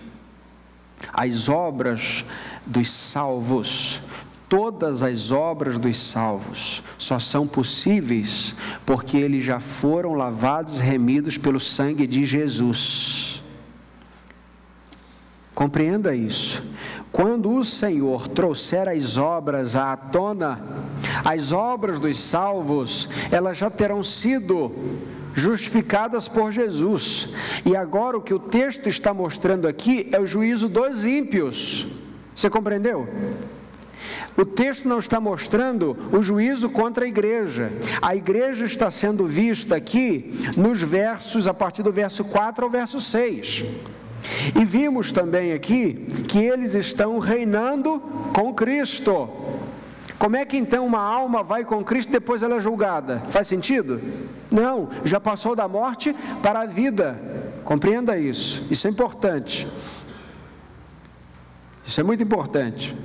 As obras dos salvos, todas as obras dos salvos, só são possíveis porque eles já foram lavados e remidos pelo sangue de Jesus. Compreenda isso. Quando o Senhor trouxer as obras à tona, as obras dos salvos, elas já terão sido justificadas por Jesus. E agora o que o texto está mostrando aqui é o juízo dos ímpios. Você compreendeu? O texto não está mostrando o juízo contra a igreja. A igreja está sendo vista aqui nos versos, a partir do verso 4 ao verso 6. E vimos também aqui que eles estão reinando com Cristo. Como é que então uma alma vai com Cristo e depois ela é julgada? Faz sentido? Não, já passou da morte para a vida. Compreenda isso, isso é importante. Isso é muito importante.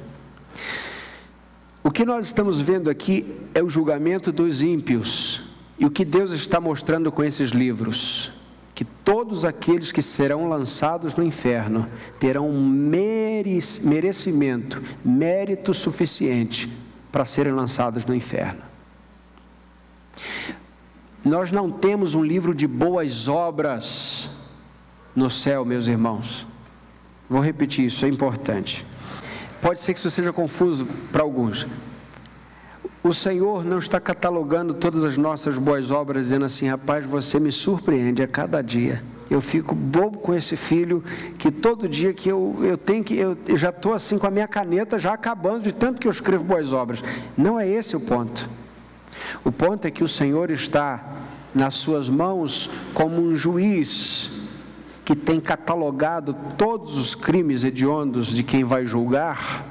O que nós estamos vendo aqui é o julgamento dos ímpios e o que Deus está mostrando com esses livros que todos aqueles que serão lançados no inferno terão merecimento, mérito suficiente para serem lançados no inferno. Nós não temos um livro de boas obras no céu, meus irmãos. Vou repetir isso, é importante. Pode ser que isso seja confuso para alguns. O Senhor não está catalogando todas as nossas boas obras, dizendo assim, rapaz, você me surpreende a cada dia. Eu fico bobo com esse filho que todo dia que eu, eu tenho que, eu, eu já estou assim com a minha caneta já acabando de tanto que eu escrevo boas obras. Não é esse o ponto. O ponto é que o Senhor está nas suas mãos como um juiz que tem catalogado todos os crimes hediondos de quem vai julgar.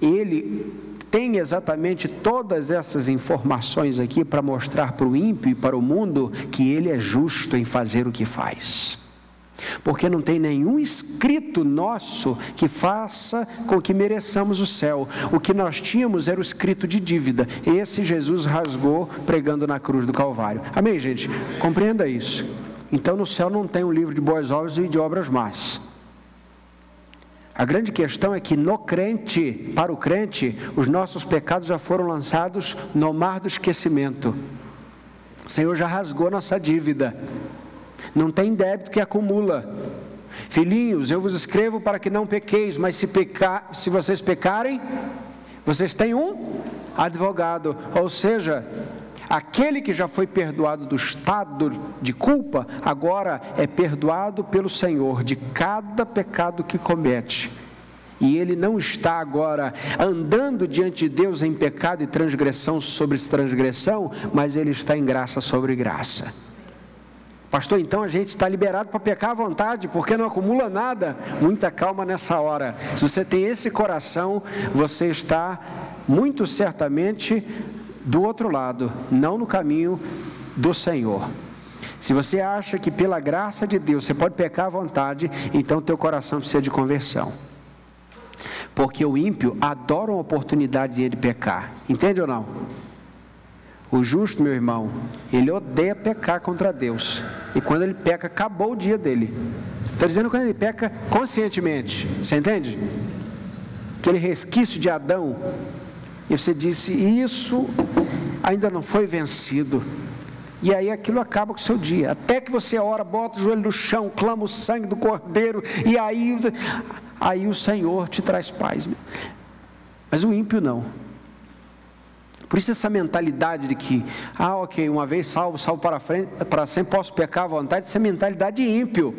Ele tem exatamente todas essas informações aqui para mostrar para o ímpio e para o mundo que ele é justo em fazer o que faz. Porque não tem nenhum escrito nosso que faça com que mereçamos o céu. O que nós tínhamos era o escrito de dívida. Esse Jesus rasgou pregando na cruz do Calvário. Amém, gente? Compreenda isso. Então no céu não tem um livro de boas obras e de obras más. A grande questão é que no crente, para o crente, os nossos pecados já foram lançados no mar do esquecimento. O Senhor já rasgou nossa dívida. Não tem débito que acumula. Filhinhos, eu vos escrevo para que não pequeis, mas se, pecar, se vocês pecarem, vocês têm um advogado. Ou seja, Aquele que já foi perdoado do estado de culpa, agora é perdoado pelo Senhor de cada pecado que comete. E ele não está agora andando diante de Deus em pecado e transgressão sobre transgressão, mas ele está em graça sobre graça. Pastor, então a gente está liberado para pecar à vontade, porque não acumula nada. Muita calma nessa hora. Se você tem esse coração, você está muito certamente do outro lado, não no caminho do Senhor. Se você acha que pela graça de Deus você pode pecar à vontade, então teu coração precisa de conversão. Porque o ímpio adora uma oportunidade de pecar. Entende ou não? O justo, meu irmão, ele odeia pecar contra Deus. E quando ele peca, acabou o dia dele. Estou dizendo quando ele peca conscientemente. Você entende? Aquele resquício de Adão E você disse: Isso ainda não foi vencido. E aí aquilo acaba com o seu dia. Até que você ora, bota o joelho no chão, clama o sangue do cordeiro, e aí, aí o Senhor te traz paz. Mas o ímpio não. Por isso essa mentalidade de que, ah, ok, uma vez salvo, salvo para, frente, para sempre, posso pecar à vontade, isso é mentalidade ímpio.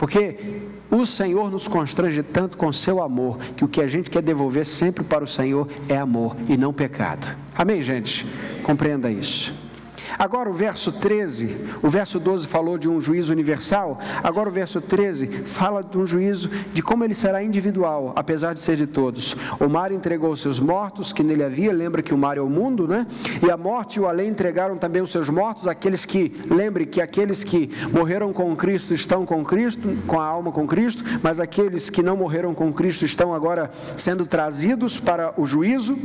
Porque o Senhor nos constrange tanto com seu amor, que o que a gente quer devolver sempre para o Senhor é amor e não pecado. Amém, gente? Compreenda isso. Agora o verso 13, o verso 12 falou de um juízo universal, agora o verso 13 fala de um juízo de como ele será individual, apesar de ser de todos. O mar entregou os seus mortos que nele havia, lembra que o mar é o mundo, né? E a morte e o além entregaram também os seus mortos, aqueles que, lembre que aqueles que morreram com Cristo estão com Cristo, com a alma com Cristo, mas aqueles que não morreram com Cristo estão agora sendo trazidos para o juízo.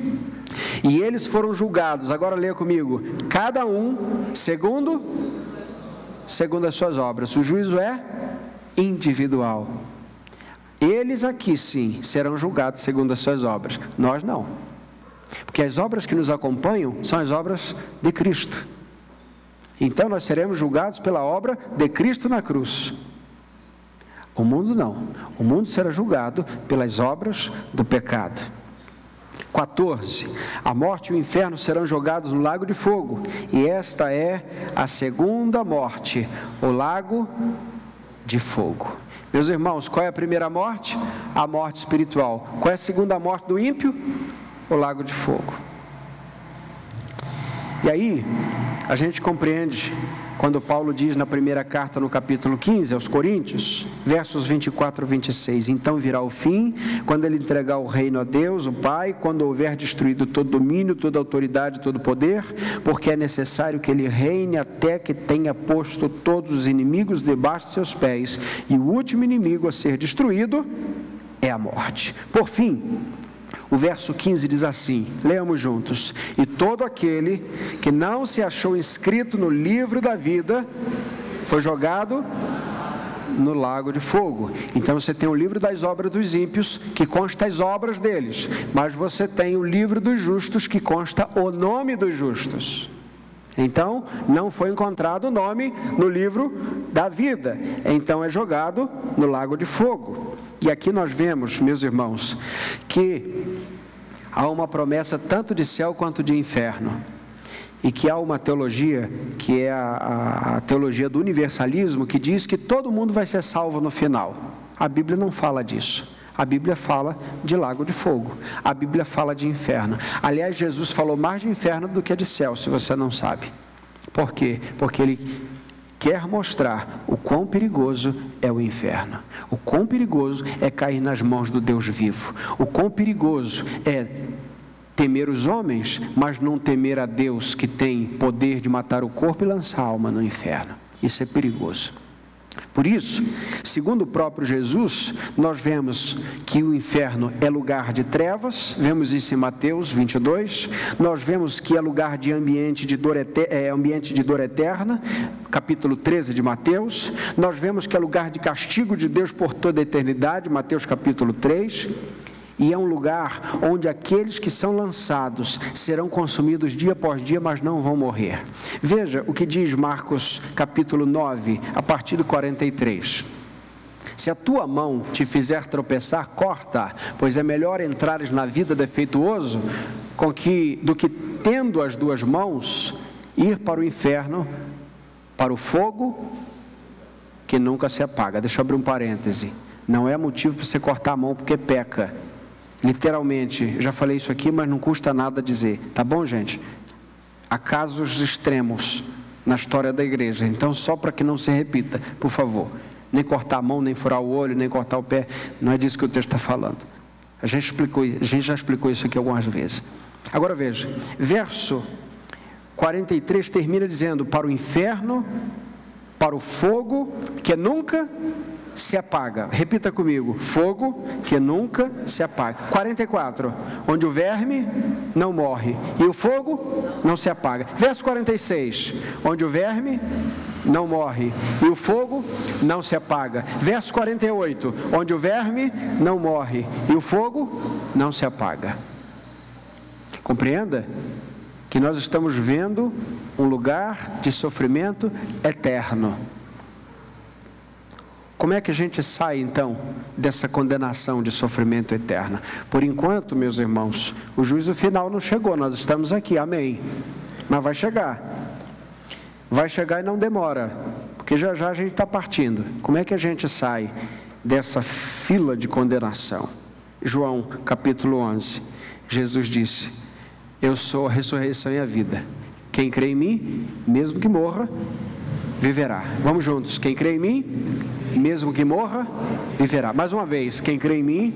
E eles foram julgados, agora leia comigo, cada um segundo segundo as suas obras. O juízo é individual. Eles aqui sim serão julgados segundo as suas obras. Nós não. Porque as obras que nos acompanham são as obras de Cristo. Então nós seremos julgados pela obra de Cristo na cruz. O mundo não. O mundo será julgado pelas obras do pecado. 14. A morte e o inferno serão jogados no lago de fogo, e esta é a segunda morte, o lago de fogo. Meus irmãos, qual é a primeira morte? A morte espiritual. Qual é a segunda morte do ímpio? O lago de fogo. E aí, a gente compreende quando Paulo diz na primeira carta, no capítulo 15, aos Coríntios, versos 24 e 26: Então virá o fim, quando ele entregar o reino a Deus, o Pai, quando houver destruído todo domínio, toda autoridade, todo poder, porque é necessário que ele reine até que tenha posto todos os inimigos debaixo de seus pés, e o último inimigo a ser destruído é a morte. Por fim, o verso 15 diz assim: leamos juntos. E todo aquele que não se achou inscrito no livro da vida foi jogado no lago de fogo. Então você tem o livro das obras dos ímpios, que consta as obras deles, mas você tem o livro dos justos, que consta o nome dos justos. Então, não foi encontrado o nome no livro da vida, então é jogado no lago de fogo. E aqui nós vemos, meus irmãos, que há uma promessa tanto de céu quanto de inferno. E que há uma teologia, que é a, a, teologia do universalismo, que diz que todo mundo vai ser salvo no final. A Bíblia não fala disso. A Bíblia fala de lago de fogo. A Bíblia fala de inferno. Aliás, Jesus falou mais de inferno do que de céu, se você não sabe. Por quê? Porque ele quer mostrar o quão perigoso é o inferno, o quão perigoso é cair nas mãos do Deus vivo, o quão perigoso é temer os homens, mas não temer a Deus que tem poder de matar o corpo e lançar a alma no inferno. Isso é perigoso. Por isso, segundo o próprio Jesus, nós vemos que o inferno é lugar de trevas, vemos isso em Mateus 22, nós vemos que é lugar de ambiente de dor, é, ambiente de dor eterna, capítulo 13 de Mateus, nós vemos que é lugar de castigo de Deus por toda a eternidade, Mateus capítulo 3, e é um lugar onde aqueles que são lançados serão consumidos dia após dia, mas não vão morrer. Veja o que diz Marcos capítulo 9, a partir do 43. Se a tua mão te fizer tropeçar, corta, pois é melhor entrares na vida defeituoso com que, do que tendo as duas mãos ir para o inferno, para o fogo que nunca se apaga. Deixa eu abrir um parêntese. Não é motivo para você cortar a mão porque peca. Literalmente, já falei isso aqui, mas não custa nada dizer, tá bom, gente? Há casos extremos na história da igreja, então só para que não se repita, por favor, nem cortar a mão, nem furar o olho, nem cortar o pé, não é disso que o texto está falando. A gente, explicou, a gente já explicou isso aqui algumas vezes. Agora veja, verso 43 termina dizendo: Para o inferno, para o fogo, que nunca se apaga. Repita comigo: fogo que nunca se apaga. 44. Onde o verme não morre e o fogo não se apaga. Verso 46. Onde o verme não morre e o fogo não se apaga. Verso 48. Onde o verme não morre e o fogo não se apaga. Compreenda que nós estamos vendo um lugar de sofrimento eterno. Como é que a gente sai então dessa condenação de sofrimento eterno? Por enquanto, meus irmãos, o juízo final não chegou, nós estamos aqui, amém. Mas vai chegar. Vai chegar e não demora, porque já já a gente está partindo. Como é que a gente sai dessa fila de condenação? João capítulo 11, Jesus disse: Eu sou a ressurreição e a vida. Quem crê em mim, mesmo que morra, viverá. Vamos juntos. Quem crê em mim, mesmo que morra, viverá. Mais uma vez, quem crê em mim,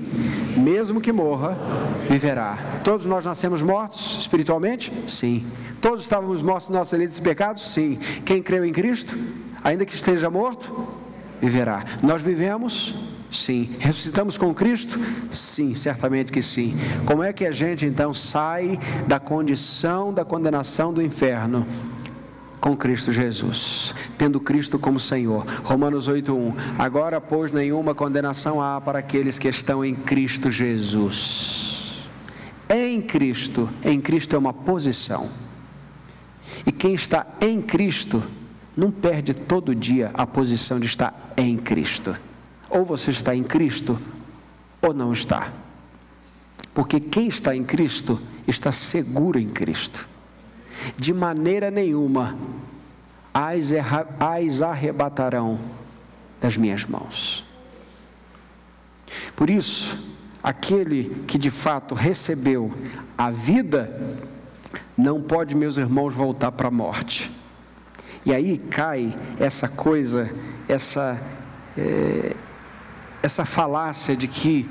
mesmo que morra, viverá. Todos nós nascemos mortos espiritualmente? Sim. Todos estávamos mortos nos nossos delitos e pecados? Sim. Quem creu em Cristo, ainda que esteja morto, viverá. Nós vivemos? Sim. Ressuscitamos com Cristo? Sim, certamente que sim. Como é que a gente então sai da condição da condenação do inferno? Com Cristo Jesus, tendo Cristo como Senhor. Romanos 8:1. Agora, pois, nenhuma condenação há para aqueles que estão em Cristo Jesus. Em Cristo, em Cristo é uma posição. E quem está em Cristo não perde todo dia a posição de estar em Cristo. Ou você está em Cristo ou não está. Porque quem está em Cristo está seguro em Cristo de maneira nenhuma as arrebatarão das minhas mãos. Por isso, aquele que de fato recebeu a vida, não pode, meus irmãos, voltar para a morte. E aí cai essa coisa, essa, é, essa falácia de que,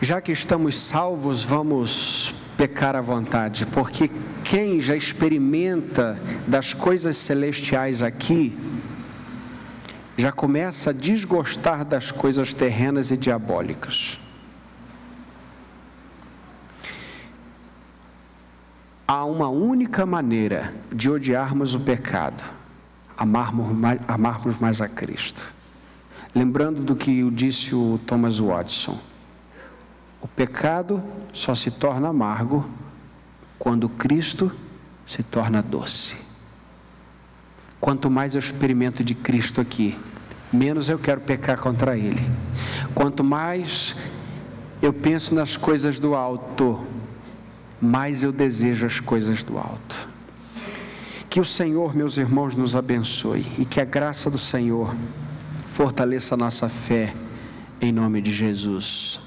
já que estamos salvos, vamos pecar à vontade, porque quem já experimenta das coisas celestiais aqui, já começa a desgostar das coisas terrenas e diabólicas. Há uma única maneira de odiarmos o pecado, amarmos mais, amarmos mais a Cristo. Lembrando do que disse o Thomas Watson o pecado só se torna amargo quando Cristo se torna doce. Quanto mais eu experimento de Cristo aqui, menos eu quero pecar contra Ele. Quanto mais eu penso nas coisas do alto, mais eu desejo as coisas do alto. Que o Senhor, meus irmãos, nos abençoe e que a graça do Senhor fortaleça a nossa fé, em nome de Jesus.